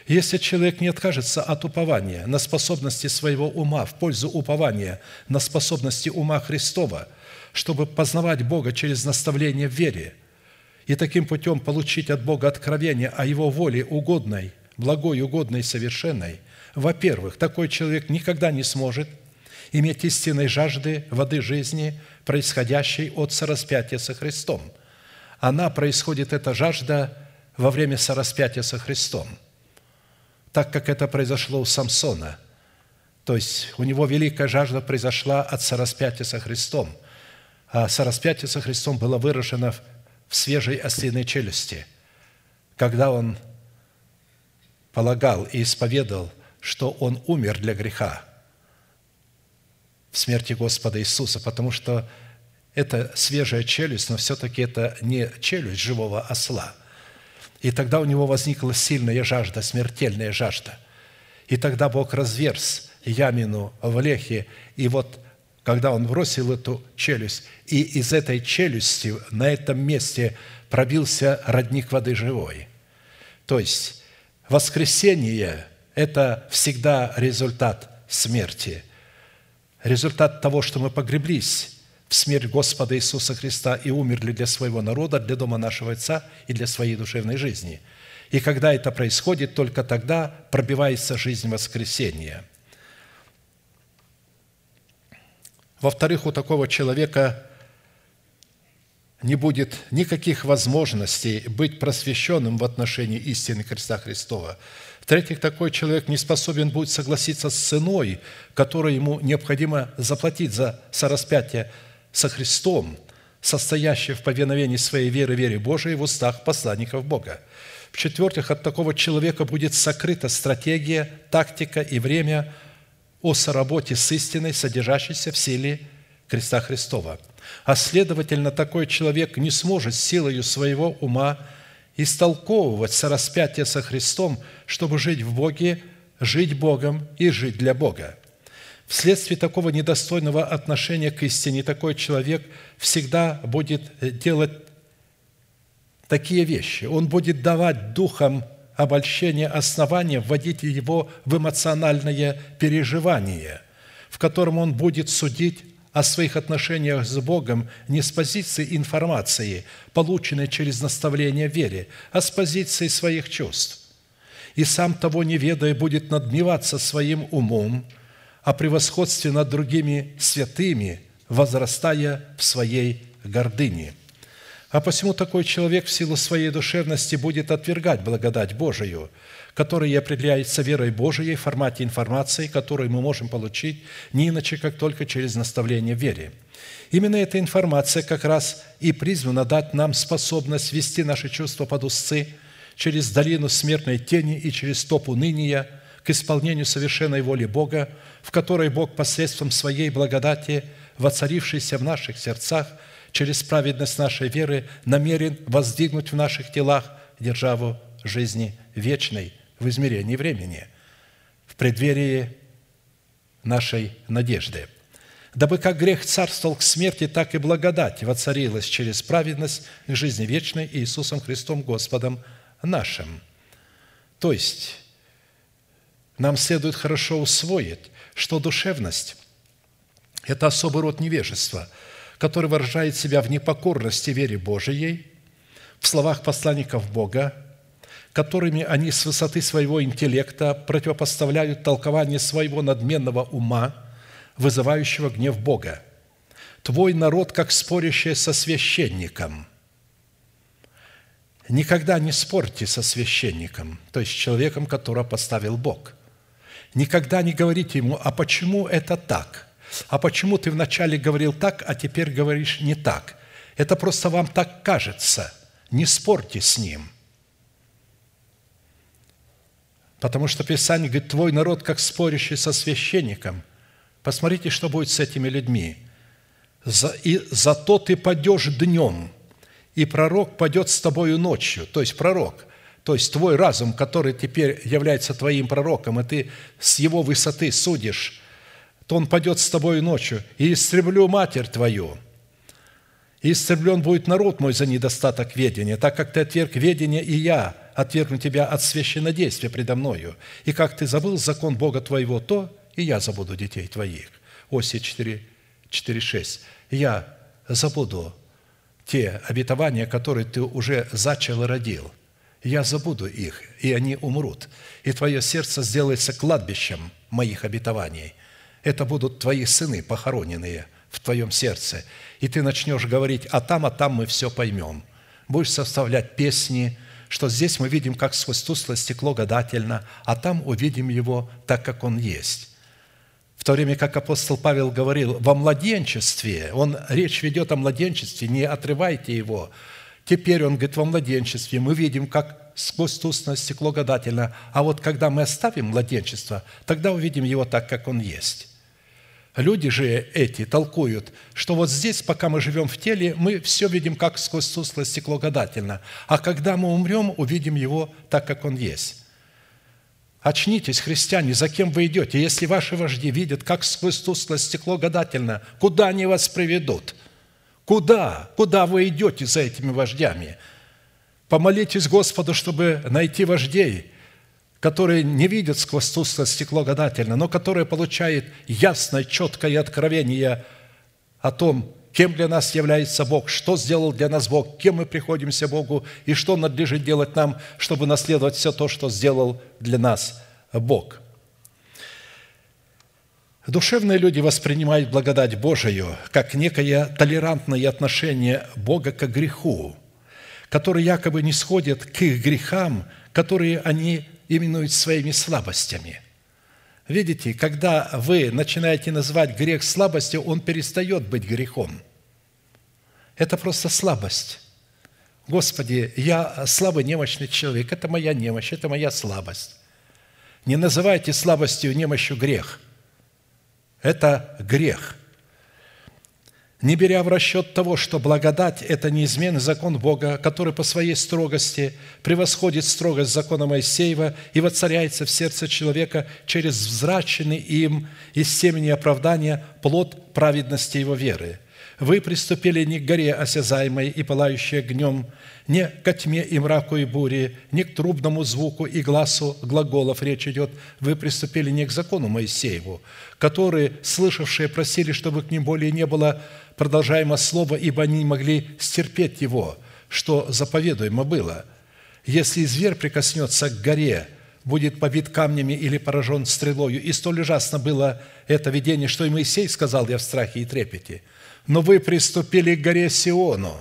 Если человек не откажется от упования на способности своего ума в пользу упования на способности ума Христова, чтобы познавать Бога через наставление в вере и таким путем получить от Бога откровение о Его воле угодной, благой, угодной, совершенной, во-первых, такой человек никогда не сможет иметь истинной жажды воды жизни, происходящей от сораспятия со Христом. Она происходит, эта жажда, во время сораспятия со Христом, так как это произошло у Самсона. То есть у него великая жажда произошла от сораспятия со Христом, а сораспятие со Христом было выражено в свежей ослиной челюсти, когда он полагал и исповедал что Он умер для греха, в смерти Господа Иисуса, потому что это свежая челюсть, но все-таки это не челюсть живого осла. И тогда у него возникла сильная жажда, смертельная жажда. И тогда Бог разверз ямину в лехе, и вот когда он бросил эту челюсть, и из этой челюсти на этом месте пробился родник воды живой. То есть воскресение – это всегда результат смерти, результат того, что мы погреблись в смерть Господа Иисуса Христа и умерли для своего народа, для дома нашего Отца и для своей душевной жизни. И когда это происходит, только тогда пробивается жизнь воскресения. Во-вторых, у такого человека не будет никаких возможностей быть просвещенным в отношении истины Христа Христова. В-третьих, такой человек не способен будет согласиться с ценой, которую ему необходимо заплатить за сораспятие со Христом, состоящее в повиновении своей веры, вере Божией в устах посланников Бога. В-четвертых, от такого человека будет сокрыта стратегия, тактика и время о соработе с истиной, содержащейся в силе креста Христова. А следовательно, такой человек не сможет силою своего ума истолковывать сораспятие со Христом, чтобы жить в Боге, жить Богом и жить для Бога. Вследствие такого недостойного отношения к истине такой человек всегда будет делать такие вещи. Он будет давать духом обольщения основания, вводить его в эмоциональное переживание, в котором он будет судить о своих отношениях с Богом не с позиции информации, полученной через наставление в вере, а с позиции своих чувств. И сам того не ведая будет надмеваться своим умом – о превосходстве над другими святыми, возрастая в своей гордыне. А посему такой человек в силу своей душевности будет отвергать благодать Божию, которая определяется верой Божией в формате информации, которую мы можем получить не иначе, как только через наставление в вере. Именно эта информация как раз и призвана дать нам способность вести наши чувства под узцы через долину смертной тени и через топ уныния – к исполнению совершенной воли Бога, в которой Бог посредством Своей благодати, воцарившейся в наших сердцах, через праведность нашей веры, намерен воздвигнуть в наших телах державу жизни вечной в измерении времени, в преддверии нашей надежды. Дабы как грех царствовал к смерти, так и благодать воцарилась через праведность к жизни вечной Иисусом Христом Господом нашим. То есть, нам следует хорошо усвоить, что душевность – это особый род невежества, который выражает себя в непокорности вере Божией, в словах посланников Бога, которыми они с высоты своего интеллекта противопоставляют толкование своего надменного ума, вызывающего гнев Бога. «Твой народ, как спорящий со священником». Никогда не спорьте со священником, то есть человеком, которого поставил Бог – Никогда не говорите ему, а почему это так? А почему ты вначале говорил так, а теперь говоришь не так? Это просто вам так кажется. Не спорьте с ним. Потому что Писание говорит, твой народ, как спорящий со священником. Посмотрите, что будет с этими людьми. И зато ты падешь днем, и пророк падет с тобою ночью. То есть пророк то есть твой разум, который теперь является твоим пророком, и ты с его высоты судишь, то он пойдет с тобой ночью, и истреблю матерь твою. И истреблен будет народ мой за недостаток ведения, так как ты отверг ведение, и я отвергну тебя от священнодействия предо мною. И как ты забыл закон Бога твоего, то и я забуду детей твоих. Оси 4, 4 6. Я забуду те обетования, которые ты уже зачал и родил – я забуду их, и они умрут, и твое сердце сделается кладбищем моих обетований. Это будут твои сыны, похороненные в твоем сердце. И ты начнешь говорить, а там, а там мы все поймем. Будешь составлять песни, что здесь мы видим, как сквозь тусклое стекло гадательно, а там увидим его так, как он есть. В то время как апостол Павел говорил, во младенчестве, он речь ведет о младенчестве, не отрывайте его Теперь он говорит, во младенчестве мы видим, как сквозь тусное стекло гадательно, а вот когда мы оставим младенчество, тогда увидим его так, как он есть. Люди же эти толкуют, что вот здесь, пока мы живем в теле, мы все видим как сквозь тусклое стекло гадательно, а когда мы умрем, увидим его так, как он есть. Очнитесь, христиане, за кем вы идете? Если ваши вожди видят, как сквозь тусклое стекло гадательно, куда они вас приведут? Куда? Куда вы идете за этими вождями? Помолитесь Господу, чтобы найти вождей, которые не видят сквозь тусклое стекло гадательно, но которые получают ясное, четкое откровение о том, кем для нас является Бог, что сделал для нас Бог, кем мы приходимся Богу и что надлежит делать нам, чтобы наследовать все то, что сделал для нас Бог. Душевные люди воспринимают благодать Божию как некое толерантное отношение Бога к греху, который якобы не сходит к их грехам, которые они именуют своими слабостями. Видите, когда вы начинаете называть грех слабостью, он перестает быть грехом. Это просто слабость. Господи, я слабый, немощный человек. Это моя немощь, это моя слабость. Не называйте слабостью, немощью грех. Это грех – не беря в расчет того, что благодать – это неизменный закон Бога, который по своей строгости превосходит строгость закона Моисеева и воцаряется в сердце человека через взраченный им из семени оправдания плод праведности его веры. Вы приступили не к горе осязаемой и пылающей огнем, не к тьме и мраку и буре, не к трубному звуку и глазу глаголов речь идет. Вы приступили не к закону Моисееву, которые, слышавшие, просили, чтобы к ним более не было продолжаемо слово, ибо они не могли стерпеть его, что заповедуемо было. Если зверь прикоснется к горе, будет побит камнями или поражен стрелою. И столь ужасно было это видение, что и Моисей сказал, я в страхе и трепете. Но вы приступили к горе Сиону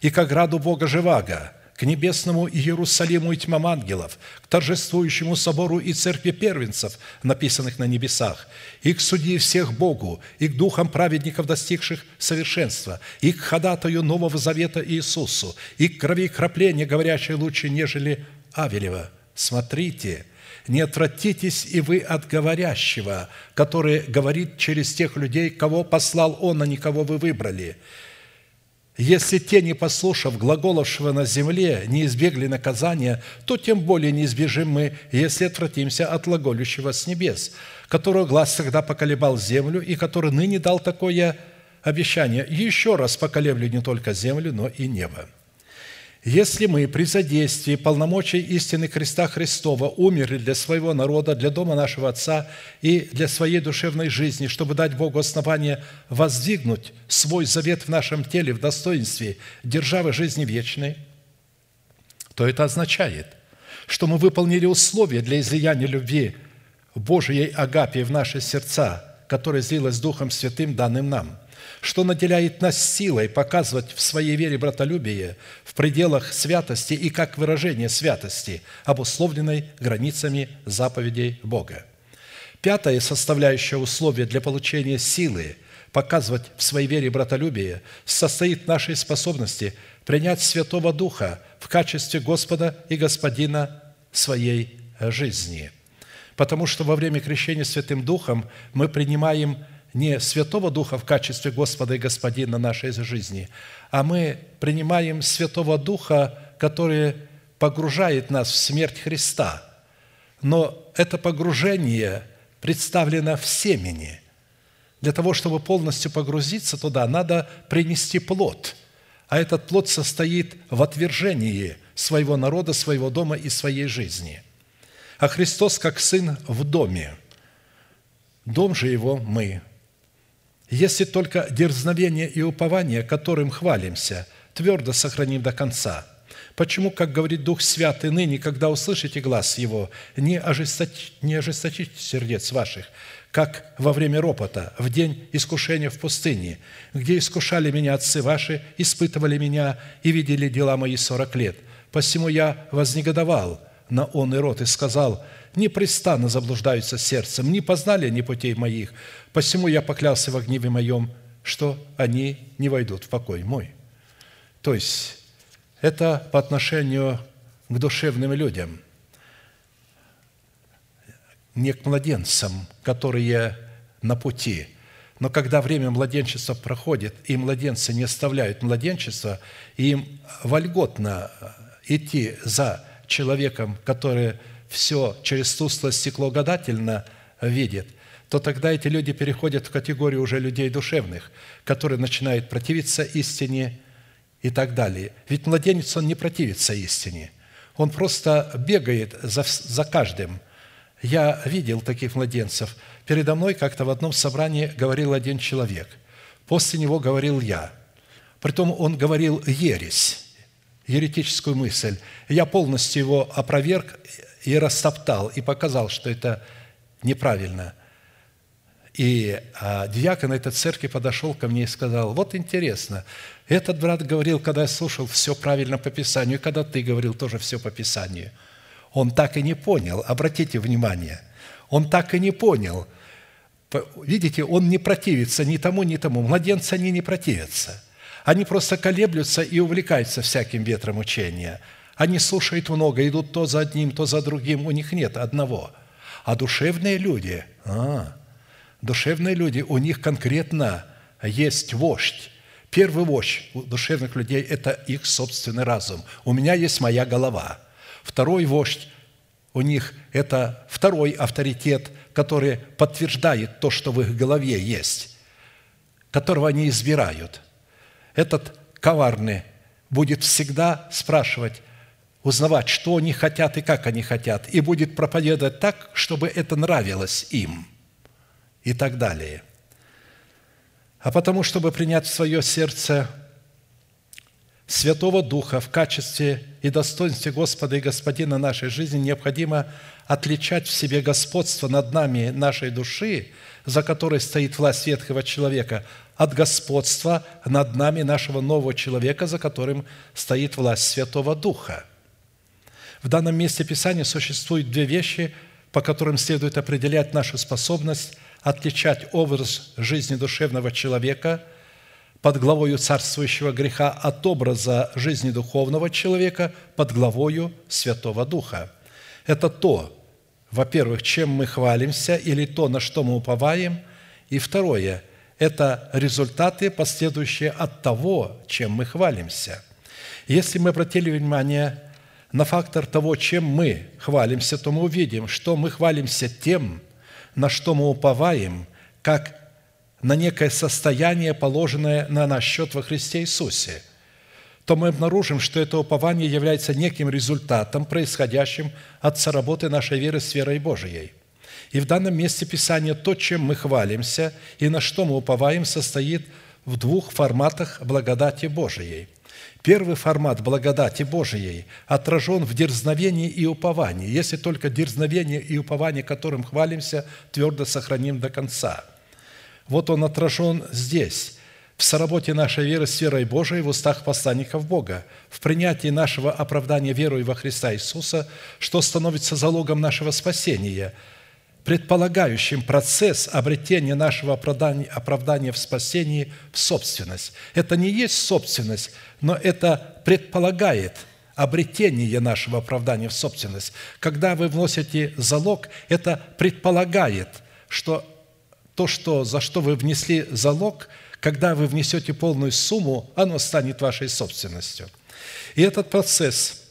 и к ограду Бога Живаго, к небесному Иерусалиму и тьмам ангелов, к торжествующему собору и церкви первенцев, написанных на небесах, и к судьи всех Богу, и к духам праведников, достигших совершенства, и к ходатаю Нового Завета Иисусу, и к крови крапления, говорящей лучше, нежели Авелева. Смотрите, не отвратитесь и вы от говорящего, который говорит через тех людей, кого послал Он, а не кого вы выбрали – если те, не послушав глаголовшего на земле, не избегли наказания, то тем более не избежим мы, если отвратимся от глаголющего с небес, которого глаз всегда поколебал землю и который ныне дал такое обещание, еще раз поколеблю не только землю, но и небо. Если мы при задействии полномочий истины Христа Христова умерли для своего народа, для дома нашего Отца и для своей душевной жизни, чтобы дать Богу основание воздвигнуть свой завет в нашем теле в достоинстве державы жизни вечной, то это означает, что мы выполнили условия для излияния любви Божией Агапии в наши сердца, которая злилась Духом Святым, данным нам – что наделяет нас силой показывать в своей вере братолюбие в пределах святости и как выражение святости, обусловленной границами заповедей Бога. Пятое составляющее условие для получения силы показывать в своей вере братолюбие состоит в нашей способности принять Святого Духа в качестве Господа и Господина своей жизни. Потому что во время крещения Святым Духом мы принимаем не Святого Духа в качестве Господа и Господина нашей жизни, а мы принимаем Святого Духа, который погружает нас в смерть Христа. Но это погружение представлено в семени. Для того, чтобы полностью погрузиться туда, надо принести плод. А этот плод состоит в отвержении своего народа, своего дома и своей жизни. А Христос как Сын в доме. Дом же Его мы – если только дерзновение и упование, которым хвалимся, твердо сохраним до конца. Почему, как говорит Дух Святый ныне, когда услышите глаз Его, не, ожесточ... не ожесточите сердец ваших, как во время ропота, в день искушения в пустыне, где искушали меня отцы ваши, испытывали меня и видели дела мои сорок лет. Посему я вознегодовал на он и рот и сказал – непрестанно заблуждаются сердцем, не познали они путей моих. Посему я поклялся в гневе моем, что они не войдут в покой мой». То есть, это по отношению к душевным людям, не к младенцам, которые на пути, Но когда время младенчества проходит, и младенцы не оставляют младенчество, и им вольготно идти за человеком, который все через тусклое стекло гадательно видит, то тогда эти люди переходят в категорию уже людей душевных, которые начинают противиться истине и так далее. Ведь младенец, он не противится истине. Он просто бегает за, за каждым. Я видел таких младенцев. Передо мной как-то в одном собрании говорил один человек. После него говорил я. Притом он говорил ересь, еретическую мысль. Я полностью его опроверг и растоптал, и показал, что это неправильно. И а, диакон этой церкви подошел ко мне и сказал, вот интересно, этот брат говорил, когда я слушал, все правильно по Писанию, и когда ты говорил, тоже все по Писанию. Он так и не понял, обратите внимание, он так и не понял. Видите, он не противится ни тому, ни тому. Младенцы, они не противятся. Они просто колеблются и увлекаются всяким ветром учения. Они слушают много, идут то за одним, то за другим. У них нет одного. А душевные люди, а, душевные люди, у них конкретно есть вождь. Первый вождь у душевных людей – это их собственный разум. У меня есть моя голова. Второй вождь у них – это второй авторитет, который подтверждает то, что в их голове есть, которого они избирают. Этот коварный будет всегда спрашивать, узнавать, что они хотят и как они хотят, и будет проповедовать так, чтобы это нравилось им – и так далее. А потому, чтобы принять в свое сердце Святого Духа в качестве и достоинстве Господа и Господина нашей жизни, необходимо отличать в себе господство над нами нашей души, за которой стоит власть ветхого человека, от господства над нами нашего нового человека, за которым стоит власть Святого Духа. В данном месте Писания существуют две вещи, по которым следует определять нашу способность отличать образ жизни душевного человека под главою царствующего греха от образа жизни духовного человека под главою Святого Духа. Это то, во-первых, чем мы хвалимся, или то, на что мы уповаем, и второе – это результаты, последующие от того, чем мы хвалимся. Если мы обратили внимание на фактор того, чем мы хвалимся, то мы увидим, что мы хвалимся тем, на что мы уповаем, как на некое состояние, положенное на наш счет во Христе Иисусе, то мы обнаружим, что это упование является неким результатом, происходящим от соработы нашей веры с верой Божией. И в данном месте Писания то, чем мы хвалимся и на что мы уповаем, состоит в двух форматах благодати Божией – Первый формат благодати Божией отражен в дерзновении и уповании, если только дерзновение и упование, которым хвалимся, твердо сохраним до конца. Вот он отражен здесь, в соработе нашей веры с верой Божией в устах посланников Бога, в принятии нашего оправдания верой во Христа Иисуса, что становится залогом нашего спасения – предполагающим процесс обретения нашего оправдания, оправдания в спасении в собственность. Это не есть собственность, но это предполагает обретение нашего оправдания в собственность. Когда вы вносите залог, это предполагает, что то, что, за что вы внесли залог, когда вы внесете полную сумму, оно станет вашей собственностью. И этот процесс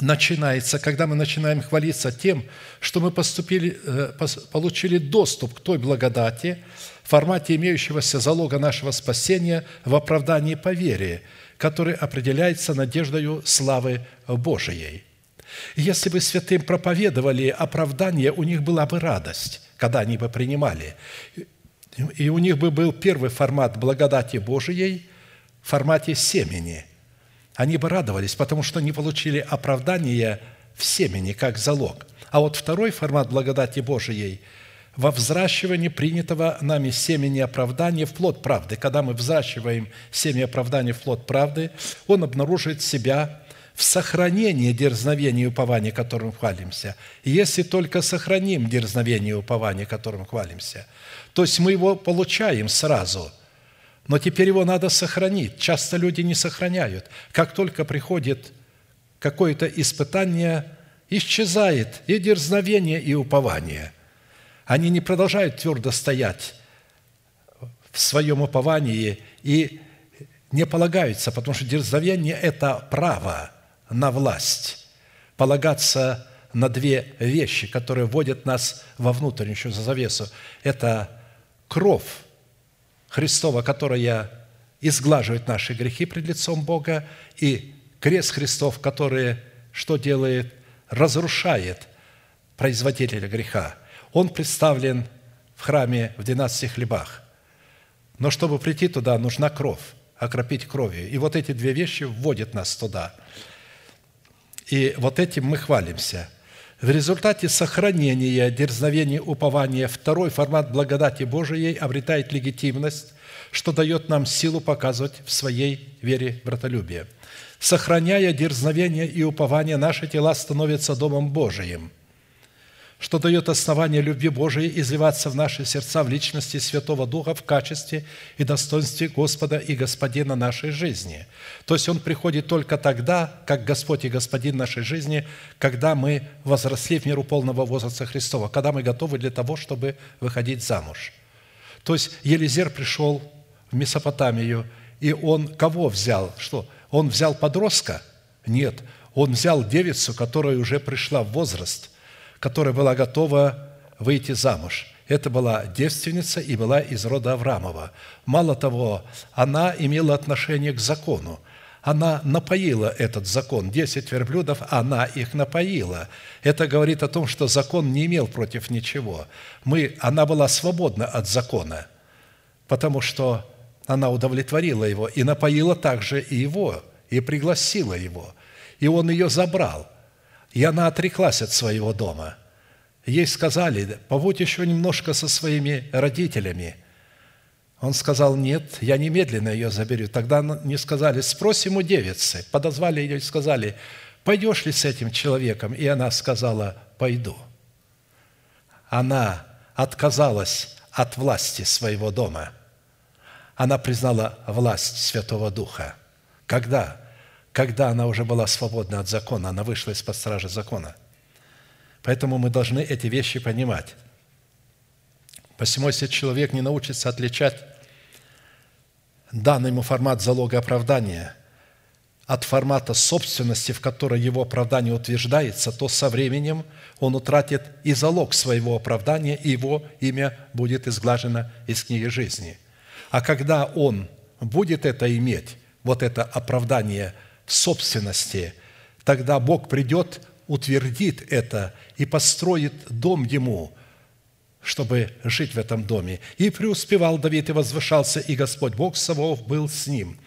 начинается, когда мы начинаем хвалиться тем, что мы поступили, э, получили доступ к той благодати в формате имеющегося залога нашего спасения в оправдании по вере, который определяется надеждою славы Божией. Если бы святым проповедовали оправдание, у них была бы радость, когда они бы принимали. И у них бы был первый формат благодати Божией в формате семени – они бы радовались, потому что не получили оправдание в семени, как залог. А вот второй формат благодати Божией – во взращивании принятого нами семени оправдания в плод правды. Когда мы взращиваем семя оправдания в плод правды, он обнаруживает себя в сохранении дерзновения и упования, которым хвалимся. Если только сохраним дерзновение и упование, которым хвалимся, то есть мы его получаем сразу – но теперь его надо сохранить. Часто люди не сохраняют. Как только приходит какое-то испытание, исчезает и дерзновение, и упование. Они не продолжают твердо стоять в своем уповании и не полагаются, потому что дерзновение – это право на власть, полагаться на две вещи, которые вводят нас во внутреннюю завесу. Это кровь Христова, которая изглаживает наши грехи пред лицом Бога, и крест Христов, который что делает? Разрушает производителя греха. Он представлен в храме в 12 хлебах. Но чтобы прийти туда, нужна кровь, окропить кровью. И вот эти две вещи вводят нас туда. И вот этим мы хвалимся. В результате сохранения дерзновения упования второй формат благодати Божией обретает легитимность, что дает нам силу показывать в своей вере братолюбие. Сохраняя дерзновение и упование, наши тела становятся Домом Божиим – что дает основание любви Божией изливаться в наши сердца в личности Святого Духа в качестве и достоинстве Господа и Господина нашей жизни. То есть Он приходит только тогда, как Господь и Господин нашей жизни, когда мы возросли в миру полного возраста Христова, когда мы готовы для того, чтобы выходить замуж. То есть Елизер пришел в Месопотамию, и он кого взял? Что? Он взял подростка? Нет, он взял девицу, которая уже пришла в возраст – которая была готова выйти замуж. Это была девственница и была из рода Авраамова. Мало того, она имела отношение к закону. Она напоила этот закон. Десять верблюдов, она их напоила. Это говорит о том, что закон не имел против ничего. Мы, она была свободна от закона, потому что она удовлетворила его и напоила также и его, и пригласила его. И он ее забрал – и она отреклась от своего дома. Ей сказали, побудь еще немножко со своими родителями. Он сказал, нет, я немедленно ее заберу. Тогда не сказали, спросим у девицы. Подозвали ее и сказали, пойдешь ли с этим человеком? И она сказала, пойду. Она отказалась от власти своего дома. Она признала власть Святого Духа. Когда? Когда она уже была свободна от закона, она вышла из-под стражи закона. Поэтому мы должны эти вещи понимать. Посему, если человек не научится отличать данный ему формат залога оправдания от формата собственности, в которой его оправдание утверждается, то со временем он утратит и залог своего оправдания, и его имя будет изглажено из книги жизни. А когда он будет это иметь, вот это оправдание собственности, тогда Бог придет, утвердит это и построит дом ему, чтобы жить в этом доме. И преуспевал Давид и возвышался, и Господь Бог Савов был с ним.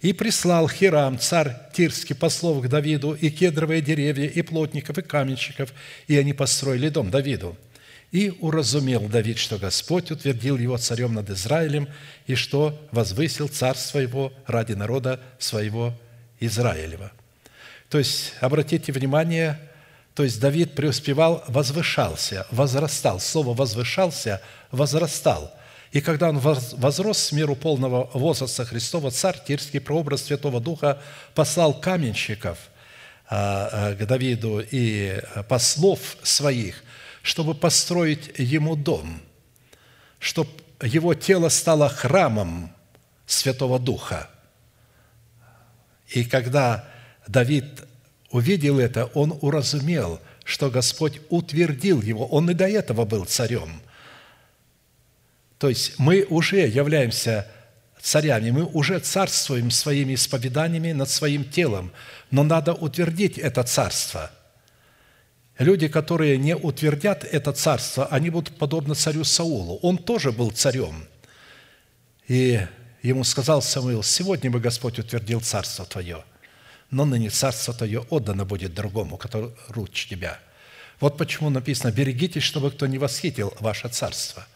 И прислал Хирам, царь Тирский, послов к Давиду, и кедровые деревья, и плотников, и каменщиков, и они построили дом Давиду. И уразумел Давид, что Господь утвердил его царем над Израилем, и что возвысил царство его ради народа своего Израилева. То есть, обратите внимание, то есть Давид преуспевал, возвышался, возрастал. Слово «возвышался» – возрастал. И когда он возрос в миру полного возраста Христова, царь Тирский, прообраз Святого Духа, послал каменщиков а, а, к Давиду и послов своих, чтобы построить ему дом, чтобы его тело стало храмом Святого Духа – и когда Давид увидел это, он уразумел, что Господь утвердил его. Он и до этого был царем. То есть мы уже являемся царями, мы уже царствуем своими исповеданиями над своим телом, но надо утвердить это царство. Люди, которые не утвердят это царство, они будут подобны царю Саулу. Он тоже был царем. И ему сказал Самуил, «Сегодня бы Господь утвердил царство твое, но ныне царство твое отдано будет другому, который руч тебя». Вот почему написано, «Берегитесь, чтобы кто не восхитил ваше царство».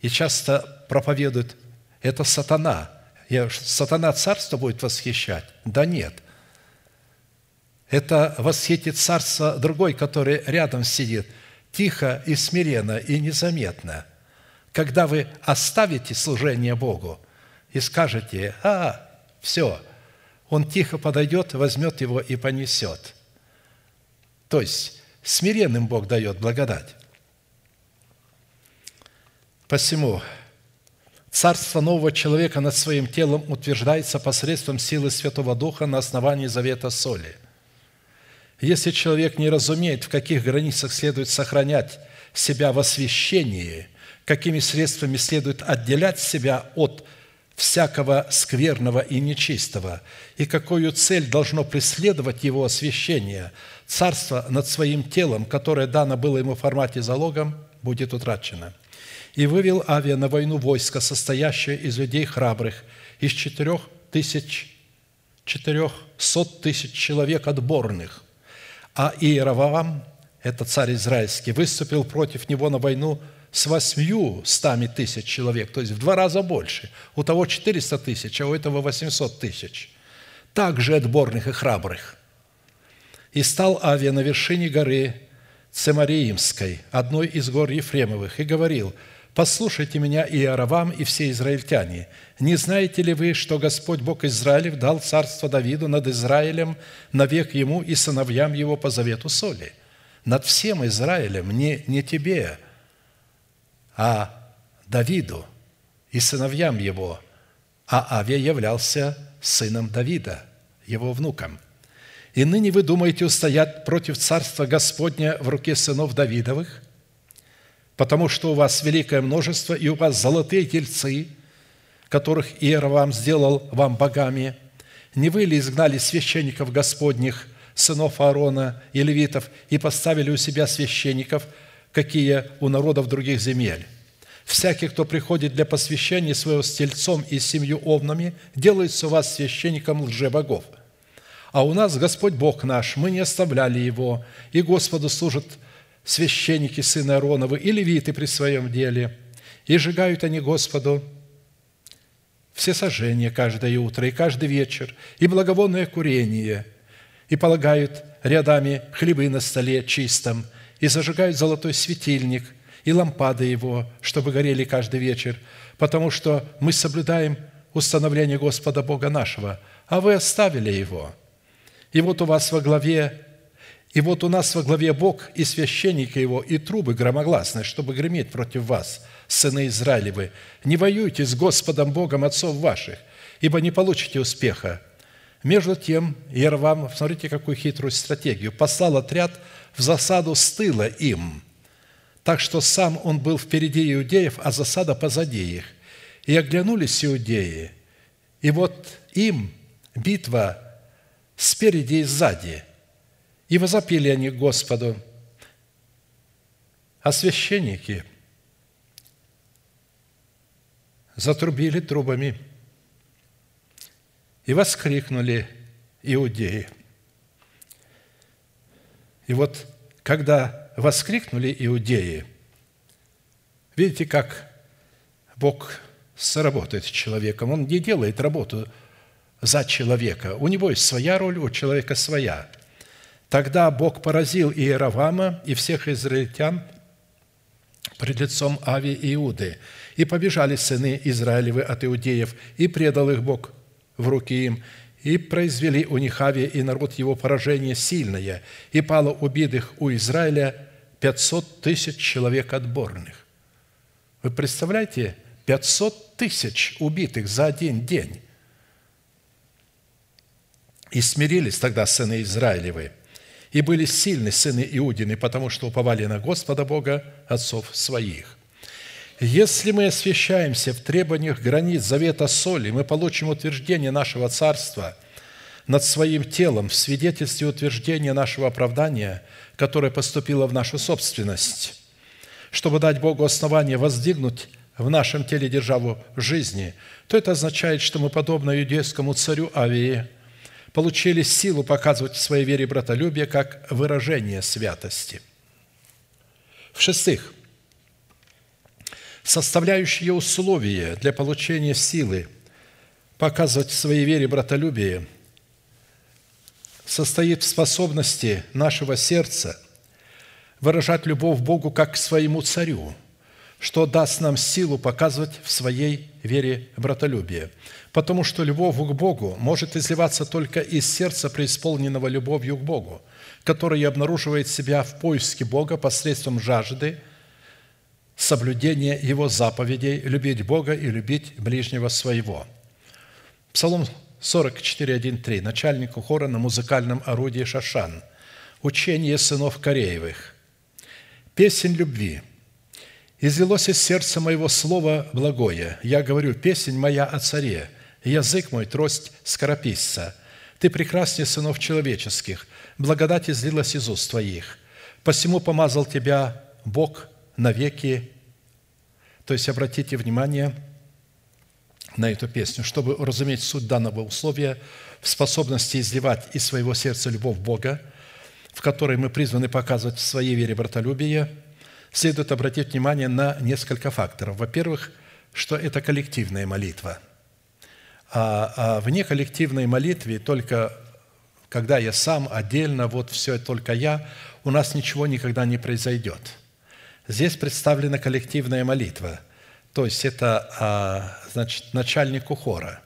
И часто проповедуют, это сатана. Я, сатана царство будет восхищать? Да нет. Это восхитит царство другой, который рядом сидит, тихо и смиренно и незаметно. Когда вы оставите служение Богу, и скажете, а, все, он тихо подойдет, возьмет его и понесет. То есть смиренным Бог дает благодать. Посему Царство нового человека над своим телом утверждается посредством силы Святого Духа на основании завета соли. Если человек не разумеет, в каких границах следует сохранять себя в освящении, какими средствами следует отделять себя от всякого скверного и нечистого, и какую цель должно преследовать его освящение, царство над своим телом, которое дано было ему в формате залогом, будет утрачено. И вывел Авиа на войну войско, состоящее из людей храбрых, из четырех тысяч, четырехсот тысяч человек отборных. А Иеровоам, это царь израильский, выступил против него на войну с восьмью стами тысяч человек, то есть в два раза больше. У того 400 тысяч, а у этого 800 тысяч. Также отборных и храбрых. И стал Авиа на вершине горы Цемариимской, одной из гор Ефремовых, и говорил, «Послушайте меня, Иоравам и все израильтяне, не знаете ли вы, что Господь Бог Израилев дал царство Давиду над Израилем навек ему и сыновьям его по завету соли? Над всем Израилем, не, не тебе, а Давиду и сыновьям его, а Авия являлся сыном Давида, его внуком. И ныне вы думаете устоять против царства Господня в руке сынов Давидовых, потому что у вас великое множество, и у вас золотые тельцы, которых Иеровам сделал вам богами. Не вы ли изгнали священников Господних, сынов Аарона и левитов, и поставили у себя священников – какие у народов других земель. Всякий, кто приходит для посвящения своего с тельцом и семью овнами, делается у вас священником лжебогов. А у нас Господь Бог наш, мы не оставляли Его, и Господу служат священники сына Аароновы и левиты при своем деле, и сжигают они Господу все сожжения каждое утро и каждый вечер, и благовонное курение, и полагают рядами хлебы на столе чистом, и зажигают золотой светильник и лампады его, чтобы горели каждый вечер, потому что мы соблюдаем установление Господа Бога нашего, а вы оставили его. И вот у вас во главе и вот у нас во главе Бог и священники Его, и трубы громогласные, чтобы греметь против вас, сыны Израилевы. Не воюйте с Господом Богом отцов ваших, ибо не получите успеха. Между тем, Ервам, смотрите, какую хитрую стратегию, послал отряд в засаду с тыла им, так что сам он был впереди иудеев, а засада позади их. И оглянулись иудеи, и вот им битва спереди и сзади. И возопили они Господу. А священники затрубили трубами и воскликнули иудеи – и вот когда воскликнули иудеи, видите, как Бог сработает с человеком. Он не делает работу за человека. У него есть своя роль, у человека своя. Тогда Бог поразил Иеровама и всех израильтян пред лицом Ави и Иуды. И побежали сыны Израилевы от иудеев, и предал их Бог в руки им, и произвели у Нихавия и народ его поражение сильное, и пало убитых у Израиля пятьсот тысяч человек отборных. Вы представляете, пятьсот тысяч убитых за один день. И смирились тогда сыны Израилевы, и были сильны сыны Иудины, потому что уповали на Господа Бога отцов своих. Если мы освящаемся в требованиях границ завета соли, мы получим утверждение нашего царства над своим телом в свидетельстве утверждения нашего оправдания, которое поступило в нашу собственность, чтобы дать Богу основание воздвигнуть в нашем теле державу жизни, то это означает, что мы, подобно иудейскому царю Авии, получили силу показывать в своей вере братолюбие как выражение святости. В-шестых, составляющие условия для получения силы показывать в своей вере братолюбие состоит в способности нашего сердца выражать любовь Богу как к своему царю, что даст нам силу показывать в своей вере братолюбие. Потому что любовь к Богу может изливаться только из сердца, преисполненного любовью к Богу, которое обнаруживает себя в поиске Бога посредством жажды – соблюдение Его заповедей, любить Бога и любить ближнего своего». Псалом 44.1.3. Начальнику хора на музыкальном орудии Шашан. Учение сынов Кореевых. Песень любви. «Излилось из сердца моего слова благое. Я говорю, песень моя о царе, язык мой трость скорописца. Ты прекраснее сынов человеческих, благодать излилась из уст твоих. Посему помазал тебя Бог навеки». То есть, обратите внимание на эту песню, чтобы разуметь суть данного условия в способности изливать из своего сердца любовь Бога, в которой мы призваны показывать в своей вере братолюбие, следует обратить внимание на несколько факторов. Во-первых, что это коллективная молитва – а, а вне коллективной молитве только когда я сам отдельно, вот все только я, у нас ничего никогда не произойдет. Здесь представлена коллективная молитва, то есть это а, значит, начальнику хора.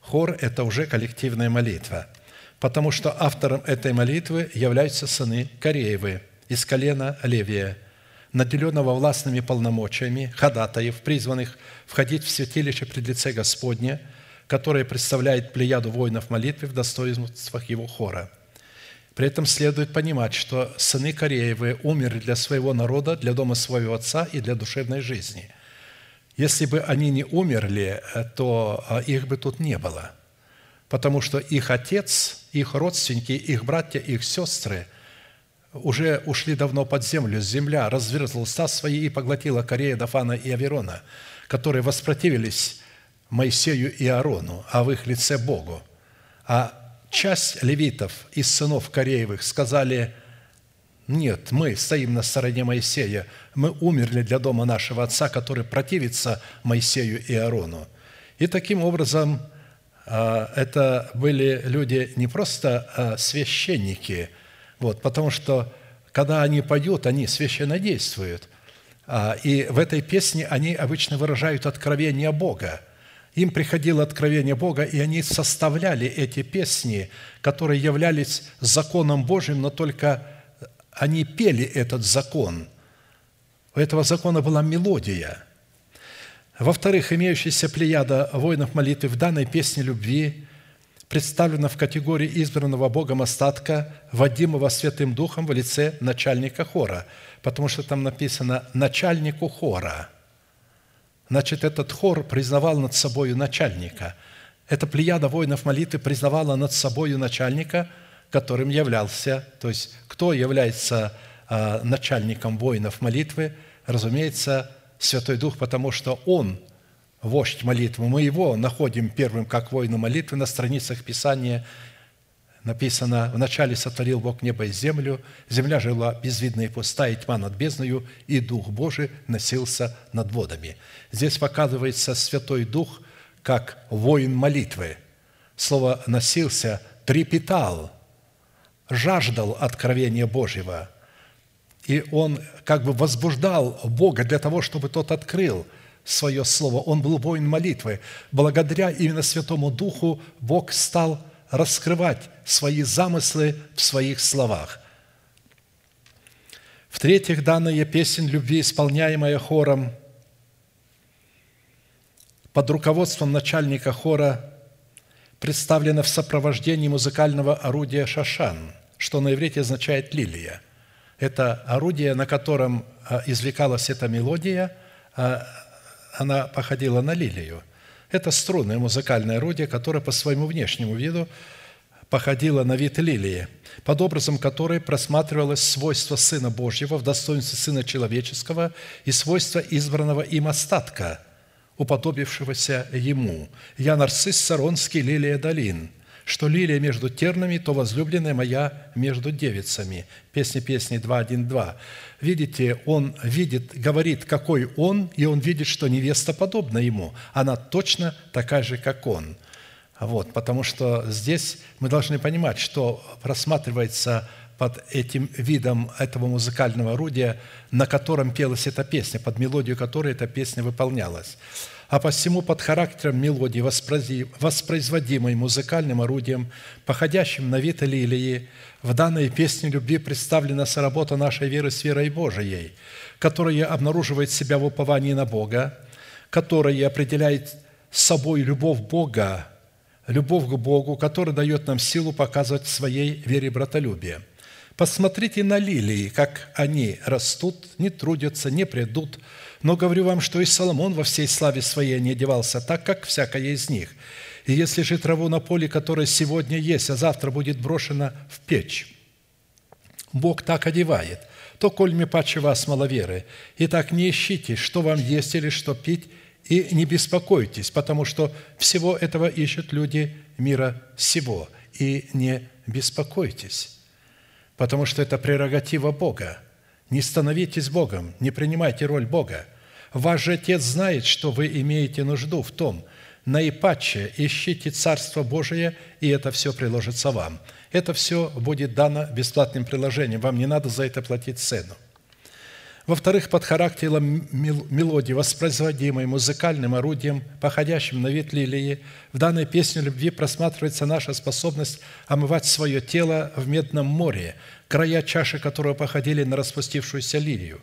Хор – это уже коллективная молитва, потому что автором этой молитвы являются сыны Кореевы из колена Левия, наделенного властными полномочиями, ходатаев, призванных входить в святилище пред лице Господне – которая представляет плеяду воинов молитвы в достоинствах его хора. При этом следует понимать, что сыны Кореевы умерли для своего народа, для дома своего отца и для душевной жизни. Если бы они не умерли, то а, их бы тут не было, потому что их отец, их родственники, их братья, их сестры уже ушли давно под землю. Земля разверзла уста свои и поглотила Корея, Дафана и Аверона, которые воспротивились Моисею и Аарону, а в их лице Богу. А часть левитов из сынов Кореевых сказали, нет, мы стоим на стороне Моисея, мы умерли для дома нашего отца, который противится Моисею и Аарону. И таким образом а, это были люди не просто а, священники, вот, потому что когда они поют, они священно действуют. А, и в этой песне они обычно выражают откровение Бога – им приходило откровение Бога, и они составляли эти песни, которые являлись законом Божьим, но только они пели этот закон. У этого закона была мелодия. Во-вторых, имеющаяся плеяда воинов молитвы в данной песне любви представлена в категории избранного Богом остатка, водимого Святым Духом в лице начальника хора, потому что там написано «начальнику хора». Значит, этот хор признавал над собой начальника. Эта плеяда воинов молитвы признавала над собой начальника, которым являлся, то есть кто является а, начальником воинов молитвы, разумеется, Святой Дух, потому что Он – вождь молитвы. Мы Его находим первым как воина молитвы на страницах Писания – написано, «Вначале сотворил Бог небо и землю, земля жила безвидная и пустая, и тьма над бездною, и Дух Божий носился над водами». Здесь показывается Святой Дух как воин молитвы. Слово «носился» трепетал, жаждал откровения Божьего. И он как бы возбуждал Бога для того, чтобы тот открыл свое слово. Он был воин молитвы. Благодаря именно Святому Духу Бог стал раскрывать свои замыслы в своих словах. В-третьих, данная песен любви, исполняемая хором под руководством начальника хора, представлена в сопровождении музыкального орудия «шашан», что на иврите означает «лилия». Это орудие, на котором а, извлекалась эта мелодия, а, она походила на лилию. Это струнное музыкальное орудие, которое по своему внешнему виду походило на вид лилии, под образом которой просматривалось свойство Сына Божьего в достоинстве Сына Человеческого и свойство избранного им остатка, уподобившегося Ему. «Я нарцисс Саронский, лилия долин», что лилия между тернами, то возлюбленная моя между девицами. Песни песни 2.1.2. Видите, он видит, говорит, какой он, и он видит, что невеста подобна ему. Она точно такая же, как он. Вот, потому что здесь мы должны понимать, что просматривается под этим видом этого музыкального орудия, на котором пелась эта песня, под мелодию которой эта песня выполнялась. А посему под характером мелодии, воспроизводимой музыкальным орудием, походящим на вид лилии, в данной песне любви представлена соработа нашей веры с верой Божией, которая обнаруживает себя в уповании на Бога, которая определяет собой любовь Бога, любовь к Богу, которая дает нам силу показывать своей вере братолюбие. Посмотрите на лилии, как они растут, не трудятся, не придут. Но говорю вам, что и Соломон во всей славе своей не одевался так, как всякая из них. И если же траву на поле, которая сегодня есть, а завтра будет брошена в печь, Бог так одевает, то коль мне паче вас маловеры, и так не ищите, что вам есть или что пить, и не беспокойтесь, потому что всего этого ищут люди мира сего, и не беспокойтесь, потому что это прерогатива Бога. Не становитесь Богом, не принимайте роль Бога. Ваш же Отец знает, что вы имеете нужду в том, наипаче ищите Царство Божие, и это все приложится вам. Это все будет дано бесплатным приложением. Вам не надо за это платить цену. Во-вторых, под характером мелодии, воспроизводимой музыкальным орудием, походящим на вид лилии, в данной песне любви просматривается наша способность омывать свое тело в медном море, края чаши которого походили на распустившуюся лилию,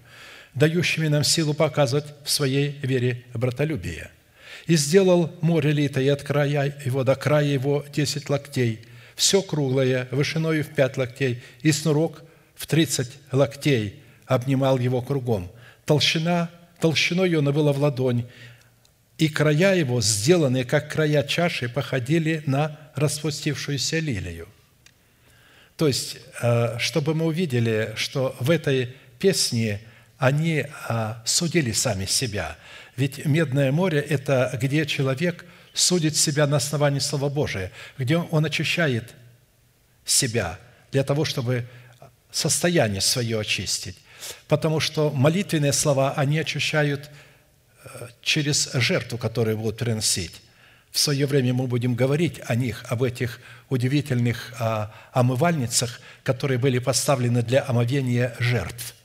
дающими нам силу показывать в своей вере братолюбие. «И сделал море литое от края его до края его десять локтей, все круглое, вышиною в пять локтей, и снурок в тридцать локтей, обнимал его кругом. Толщина, толщиной она была в ладонь, и края его, сделанные как края чаши, походили на распустившуюся лилию. То есть, э, чтобы мы увидели, что в этой песне они э, судили сами себя. Ведь Медное море – это где человек судит себя на основании Слова Божия, где он очищает себя для того, чтобы состояние свое очистить потому что молитвенные слова, они очищают э, через жертву, которую будут приносить. В свое время мы будем говорить о них, об этих удивительных а, омывальницах, которые были поставлены для омовения жертв.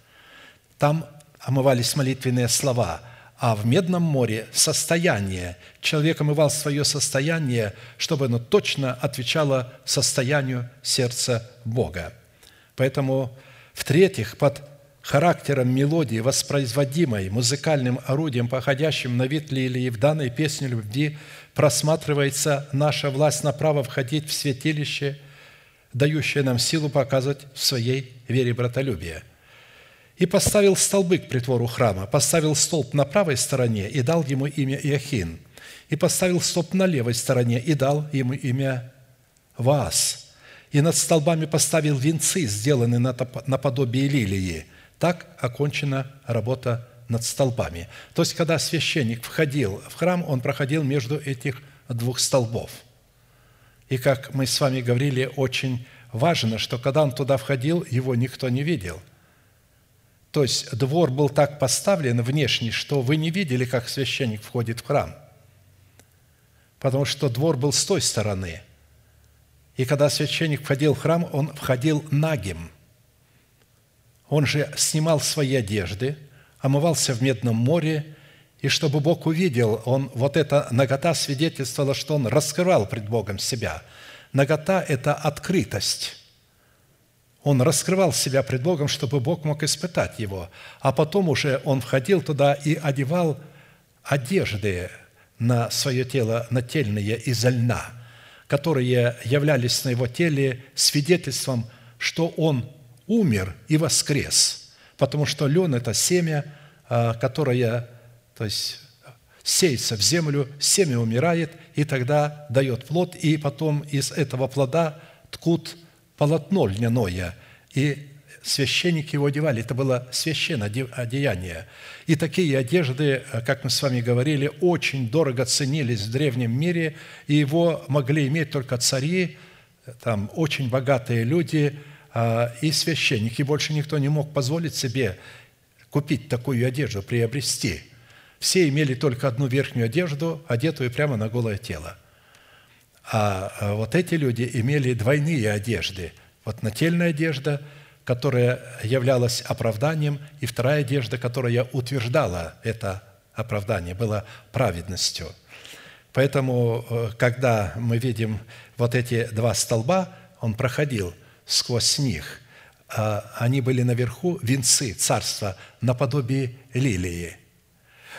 Там омывались молитвенные слова, а в Медном море состояние. Человек омывал свое состояние, чтобы оно точно отвечало состоянию сердца Бога. Поэтому, в-третьих, под характером мелодии, воспроизводимой музыкальным орудием, походящим на вид лилии, в данной песне любви просматривается наша власть на право входить в святилище, дающее нам силу показывать в своей вере братолюбие. И поставил столбы к притвору храма, поставил столб на правой стороне и дал ему имя Иохин, и поставил столб на левой стороне и дал ему имя Ваас, и над столбами поставил венцы, сделанные наподобие лилии – так окончена работа над столбами. То есть, когда священник входил в храм, он проходил между этих двух столбов. И как мы с вами говорили, очень важно, что когда он туда входил, его никто не видел. То есть двор был так поставлен внешне, что вы не видели, как священник входит в храм. Потому что двор был с той стороны. И когда священник входил в храм, он входил нагим – он же снимал свои одежды, омывался в Медном море, и чтобы Бог увидел, он, вот эта нагота свидетельствовала, что он раскрывал пред Богом себя. Нагота – это открытость. Он раскрывал себя пред Богом, чтобы Бог мог испытать его. А потом уже он входил туда и одевал одежды на свое тело нательные из льна, которые являлись на его теле свидетельством, что он умер и воскрес, потому что лен – это семя, а, которое то есть, сеется в землю, семя умирает, и тогда дает плод, и потом из этого плода ткут полотно льняное, и священники его одевали. Это было священное одеяние. И такие одежды, как мы с вами говорили, очень дорого ценились в древнем мире, и его могли иметь только цари, там очень богатые люди – а, и священники, больше никто не мог позволить себе купить такую одежду, приобрести. Все имели только одну верхнюю одежду, одетую прямо на голое тело. А, а вот эти люди имели двойные одежды. Вот нательная одежда, которая являлась оправданием, и вторая одежда, которая утверждала это оправдание, было праведностью. Поэтому, э, когда мы видим вот эти два столба, он проходил сквозь них. А они были наверху, венцы царства, наподобие лилии.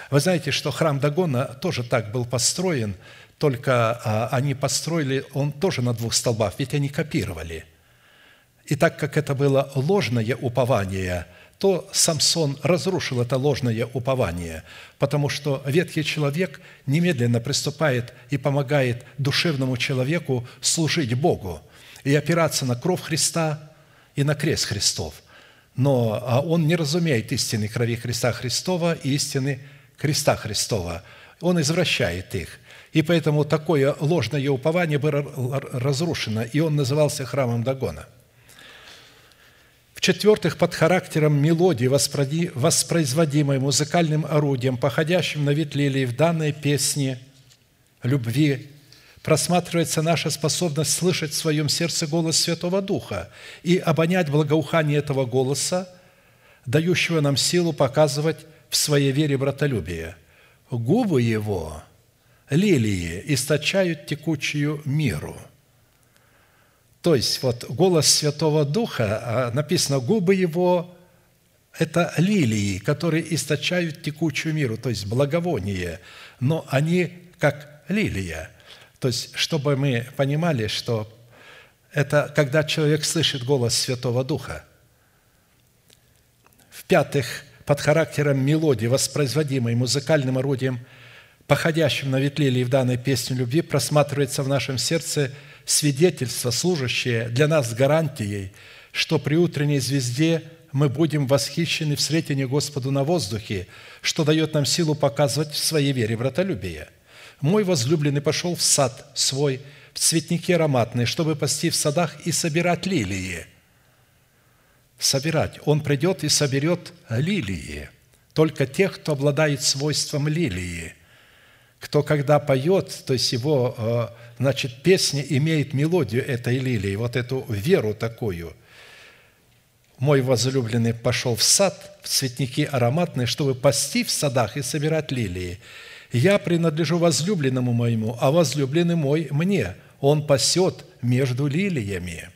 Вы знаете, что храм Дагона тоже так был построен, только а, они построили, он тоже на двух столбах, ведь они копировали. И так как это было ложное упование – то Самсон разрушил это ложное упование, потому что ветхий человек немедленно приступает и помогает душевному человеку служить Богу и опираться на кровь Христа и на крест Христов. Но а он не разумеет истины крови Христа Христова и истины креста Христова. Он извращает их. И поэтому такое ложное упование было разрушено, и он назывался храмом Дагона – в-четвертых, под характером мелодии, воспроизводимой музыкальным орудием, походящим на вид лилии в данной песне любви, просматривается наша способность слышать в своем сердце голос Святого Духа и обонять благоухание этого голоса, дающего нам силу показывать в своей вере братолюбие. Губы его, лилии, источают текучую миру – то есть вот голос Святого Духа, а, написано, губы Его – это лилии, которые источают текучую миру, то есть благовоние, но они как лилия. То есть, чтобы мы понимали, что это когда человек слышит голос Святого Духа. В-пятых, под характером мелодии, воспроизводимой музыкальным орудием, походящим на ветлилии в данной песне любви, просматривается в нашем сердце – свидетельство, служащее для нас гарантией, что при утренней звезде мы будем восхищены в сретении Господу на воздухе, что дает нам силу показывать в своей вере братолюбие. Мой возлюбленный пошел в сад свой, в цветники ароматные, чтобы пасти в садах и собирать лилии. Собирать. Он придет и соберет лилии. Только тех, кто обладает свойством лилии. Кто, когда поет, то есть его э, Значит, песня имеет мелодию этой лилии, вот эту веру такую. «Мой возлюбленный пошел в сад, в цветники ароматные, чтобы пасти в садах и собирать лилии. Я принадлежу возлюбленному моему, а возлюбленный мой мне. Он пасет между лилиями».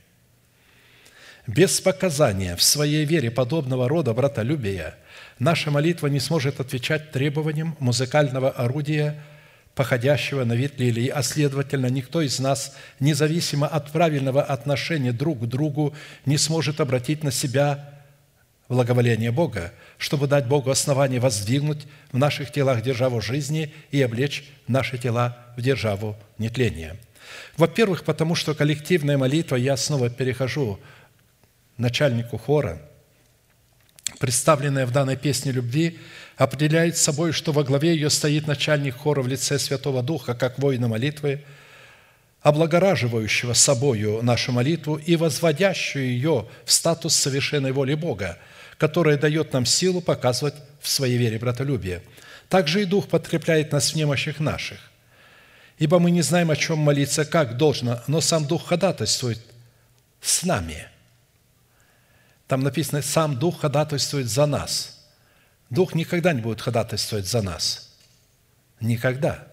Без показания в своей вере подобного рода братолюбия наша молитва не сможет отвечать требованиям музыкального орудия – походящего на вид лилии, а следовательно, никто из нас, независимо от правильного отношения друг к другу, не сможет обратить на себя благоволение Бога, чтобы дать Богу основание воздвигнуть в наших телах державу жизни и облечь наши тела в державу нетления. Во-первых, потому что коллективная молитва, я снова перехожу начальнику хора, представленная в данной песне любви, определяет собой, что во главе ее стоит начальник хора в лице Святого Духа, как воина молитвы, облагораживающего собою нашу молитву и возводящую ее в статус совершенной воли Бога, которая дает нам силу показывать в своей вере братолюбие. Также и Дух подкрепляет нас в немощах наших. Ибо мы не знаем, о чем молиться, как должно, но сам Дух ходатайствует с нами. Там написано, сам Дух ходатайствует за нас – Дух никогда не будет ходатайствовать за нас. Никогда.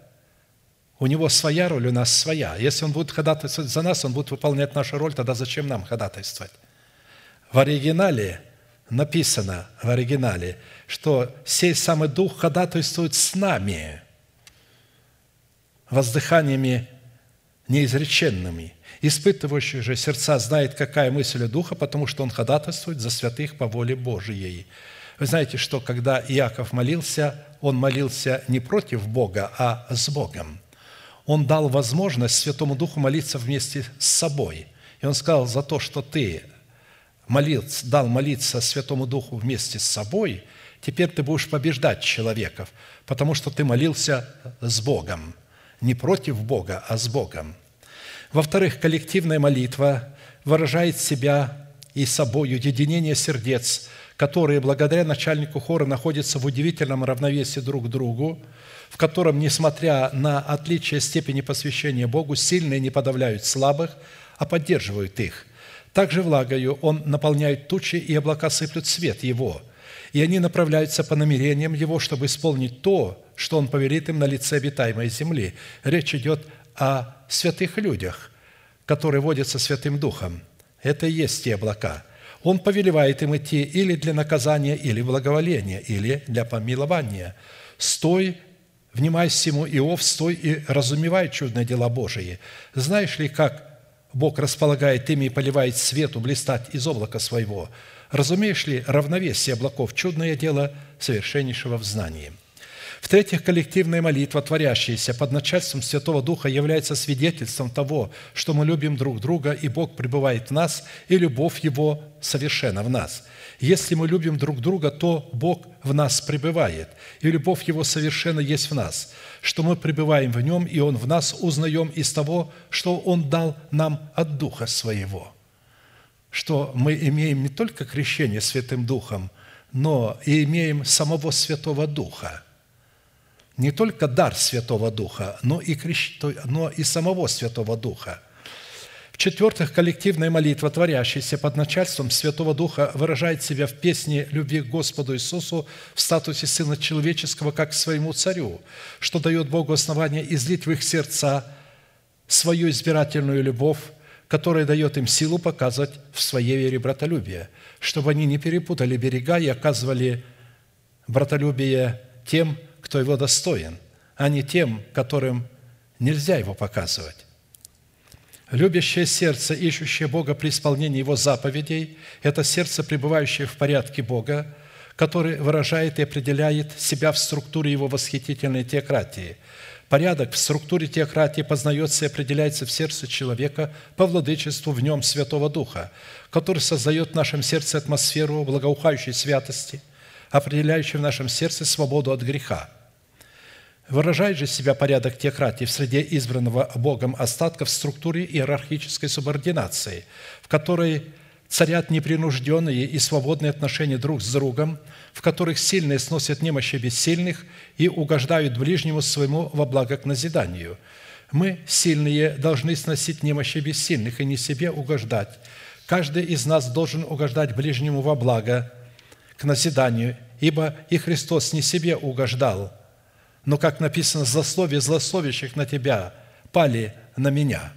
У него своя роль, у нас своя. Если он будет ходатайствовать за нас, он будет выполнять нашу роль, тогда зачем нам ходатайствовать? В оригинале написано, в оригинале, что сей самый Дух ходатайствует с нами, воздыханиями неизреченными. Испытывающий же сердца знает, какая мысль Духа, потому что он ходатайствует за святых по воле Божией. Вы знаете, что когда Иаков молился, он молился не против Бога, а с Богом. Он дал возможность Святому Духу молиться вместе с собой. И он сказал, за то, что ты молился, дал молиться Святому Духу вместе с собой, теперь ты будешь побеждать человеков, потому что ты молился с Богом. Не против Бога, а с Богом. Во-вторых, коллективная молитва выражает себя и собою единение сердец – которые благодаря начальнику хора находятся в удивительном равновесии друг к другу, в котором, несмотря на отличие степени посвящения Богу, сильные не подавляют слабых, а поддерживают их. Также влагою Он наполняет тучи, и облака сыплют свет Его. и они направляются по намерениям Его, чтобы исполнить то, что Он повелит им на лице обитаемой земли. Речь идет о святых людях, которые водятся Святым Духом. Это и есть те облака. Он повелевает им идти или для наказания, или благоволения, или для помилования. «Стой, внимай всему, Иов, стой и разумевай чудные дела Божии. Знаешь ли, как Бог располагает ими и поливает свету блистать из облака своего? Разумеешь ли равновесие облаков – чудное дело совершеннейшего в знании?» В-третьих, коллективная молитва, творящаяся под начальством Святого Духа, является свидетельством того, что мы любим друг друга, и Бог пребывает в нас, и любовь Его совершенна в нас. Если мы любим друг друга, то Бог в нас пребывает, и любовь Его совершенно есть в нас, что мы пребываем в Нем, и Он в нас узнаем из того, что Он дал нам от Духа Своего. Что мы имеем не только крещение Святым Духом, но и имеем самого Святого Духа – не только дар Святого Духа, но и, крещ... но и самого Святого Духа. В-четвертых, коллективная молитва, творящаяся под начальством Святого Духа, выражает себя в песне любви к Господу Иисусу в статусе Сына Человеческого, как к своему Царю, что дает Богу основание излить в их сердца свою избирательную любовь, которая дает им силу показывать в своей вере братолюбие, чтобы они не перепутали берега и оказывали братолюбие тем, кто его достоин, а не тем, которым нельзя его показывать. Любящее сердце, ищущее Бога при исполнении Его заповедей, это сердце, пребывающее в порядке Бога, который выражает и определяет себя в структуре Его восхитительной теократии. Порядок в структуре теократии познается и определяется в сердце человека по владычеству в нем Святого Духа, который создает в нашем сердце атмосферу благоухающей святости, определяющую в нашем сердце свободу от греха – Выражает же себя порядок теократии в среде избранного Богом остатка в структуре иерархической субординации, в которой царят непринужденные и свободные отношения друг с другом, в которых сильные сносят немощи бессильных и угождают ближнему своему во благо к назиданию. Мы, сильные, должны сносить немощи бессильных и не себе угождать. Каждый из нас должен угождать ближнему во благо к назиданию, ибо и Христос не себе угождал – но, как написано, злословие злословящих на тебя пали на меня.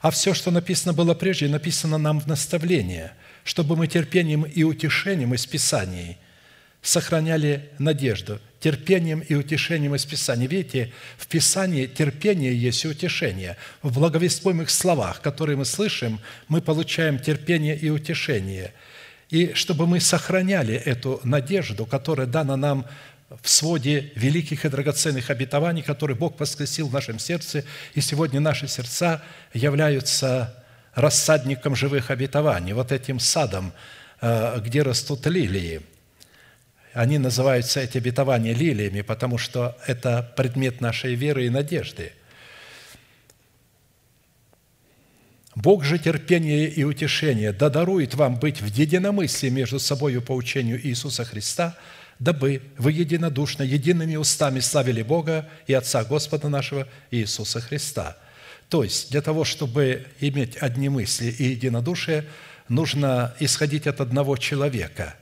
А все, что написано было прежде, написано нам в наставление, чтобы мы терпением и утешением из Писаний сохраняли надежду, терпением и утешением из Писания. Видите, в Писании терпение есть и утешение. В благовествуемых словах, которые мы слышим, мы получаем терпение и утешение. И чтобы мы сохраняли эту надежду, которая дана нам в своде великих и драгоценных обетований, которые Бог воскресил в нашем сердце, и сегодня наши сердца являются рассадником живых обетований, вот этим садом, э, где растут лилии. Они называются, эти обетования, лилиями, потому что это предмет нашей веры и надежды. Бог же терпение и утешение да дарует вам быть в единомыслии между собой по учению Иисуса Христа – дабы вы единодушно, едиными устами славили Бога и Отца Господа нашего Иисуса Христа». То есть, для того, чтобы иметь одни мысли и единодушие, нужно исходить от одного человека,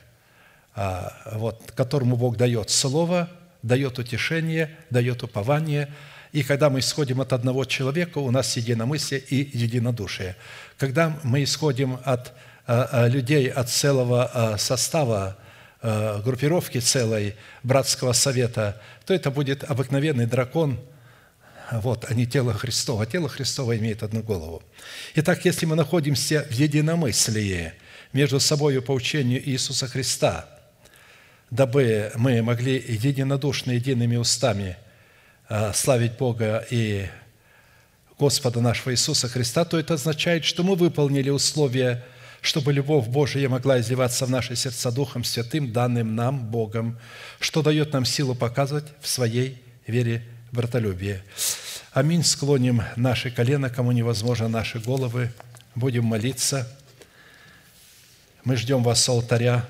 а, вот, которому Бог дает Слово, дает утешение, дает упование. И когда мы исходим от одного человека, у нас единомыслие и единодушие. Когда мы исходим от а, а, людей, от целого состава группировки целой братского совета, то это будет обыкновенный дракон, вот, а не тело Христова. Тело Христово имеет одну голову. Итак, если мы находимся в единомыслии между собой по учению Иисуса Христа, дабы мы могли единодушно, едиными устами э, славить Бога и Господа нашего Иисуса Христа, то это означает, что мы выполнили условия чтобы любовь Божия могла изливаться в наши сердца Духом Святым, данным нам Богом, что дает нам силу показывать в своей вере братолюбие. Аминь. Склоним наши колено, кому невозможно наши головы. Будем молиться. Мы ждем вас с алтаря,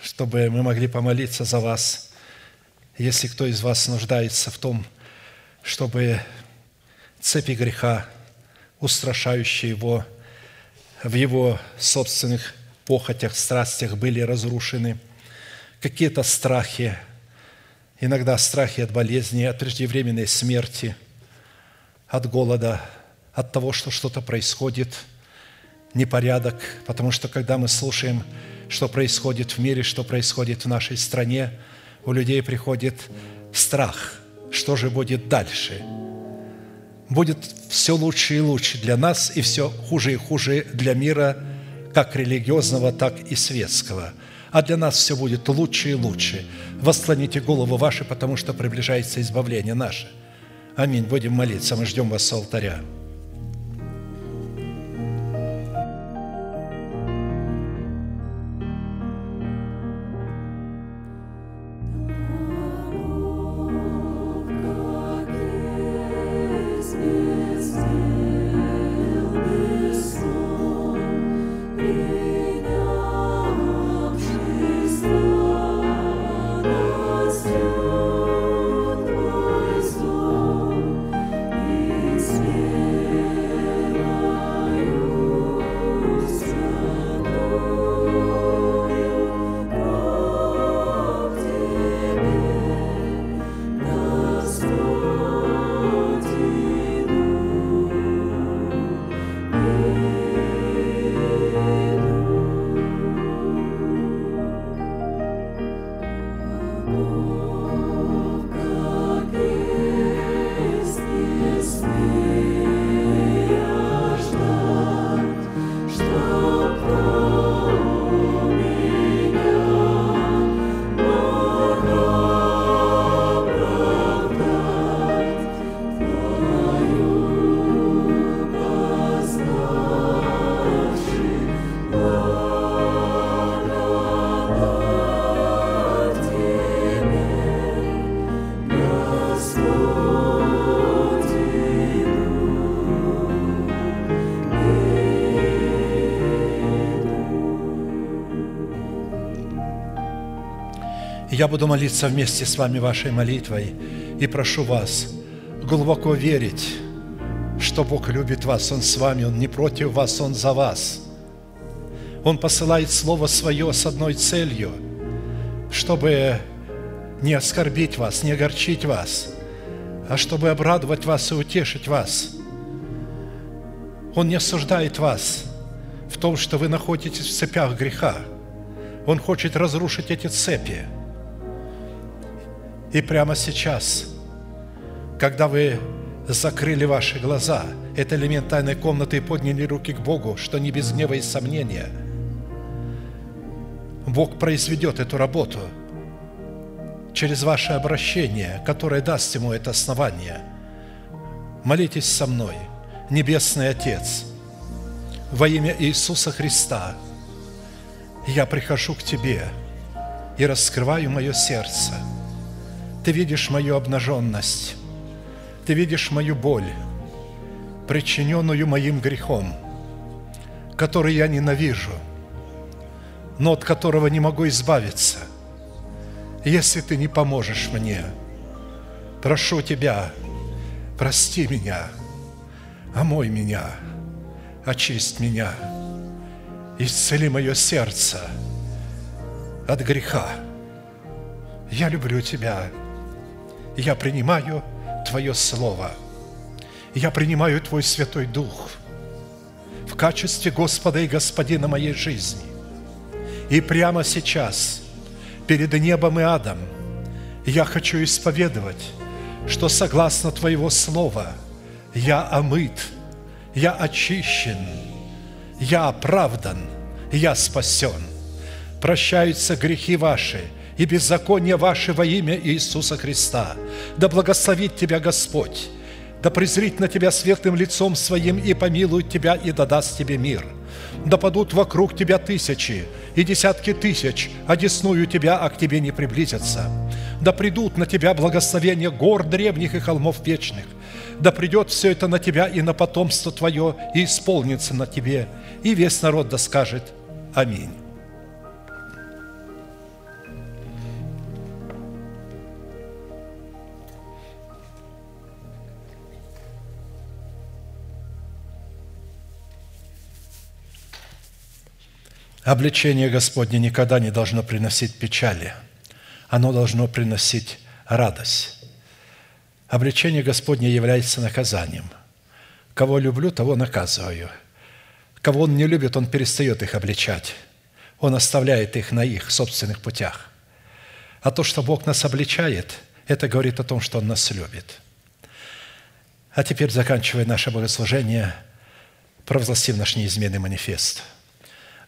чтобы мы могли помолиться за вас. Если кто из вас нуждается в том, чтобы цепи греха устрашающие его в его собственных похотях, страстях были разрушены, какие-то страхи, иногда страхи от болезни, от преждевременной смерти, от голода, от того, что что-то происходит, непорядок, потому что когда мы слушаем, что происходит в мире, что происходит в нашей стране, у людей приходит страх, что же будет дальше. Будет все лучше и лучше для нас, и все хуже и хуже для мира, как религиозного, так и светского. А для нас все будет лучше и лучше. Восклоните голову ваши, потому что приближается избавление наше. Аминь. Будем молиться. Мы ждем вас с алтаря. Я буду молиться вместе с вами вашей молитвой и прошу вас глубоко верить, что Бог любит вас, Он с вами, Он не против вас, Он за вас. Он посылает Слово Свое с одной целью, чтобы не оскорбить вас, не огорчить вас, а чтобы обрадовать вас и утешить вас. Он не осуждает вас в том, что вы находитесь в цепях греха. Он хочет разрушить эти цепи – и прямо сейчас, когда вы закрыли ваши глаза, это элемент тайной комнаты, и подняли руки к Богу, что не без гнева и сомнения, Бог произведет эту работу через ваше обращение, которое даст Ему это основание. Молитесь со мной, Небесный Отец, во имя Иисуса Христа, я прихожу к Тебе и раскрываю мое сердце – ты видишь мою обнаженность, Ты видишь мою боль, причиненную моим грехом, который я ненавижу, но от которого не могу избавиться. Если Ты не поможешь мне, прошу Тебя, прости меня, омой меня, очисть меня, исцели мое сердце от греха. Я люблю Тебя – я принимаю Твое Слово. Я принимаю Твой Святой Дух в качестве Господа и Господина моей жизни. И прямо сейчас, перед небом и адом, я хочу исповедовать, что согласно Твоего Слова я омыт, я очищен, я оправдан, я спасен. Прощаются грехи ваши – и беззакония ваши во имя Иисуса Христа. Да благословит тебя Господь, да презрит на тебя светлым лицом своим и помилует тебя и да даст тебе мир. Да падут вокруг тебя тысячи и десятки тысяч, а десную тебя, а к тебе не приблизятся. Да придут на тебя благословения гор древних и холмов вечных. Да придет все это на тебя и на потомство твое, и исполнится на тебе. И весь народ да скажет Аминь. Обличение Господне никогда не должно приносить печали. Оно должно приносить радость. Обличение Господне является наказанием. Кого люблю, того наказываю. Кого Он не любит, Он перестает их обличать. Он оставляет их на их собственных путях. А то, что Бог нас обличает, это говорит о том, что Он нас любит. А теперь, заканчивая наше богослужение, провозгласим наш неизменный манифест.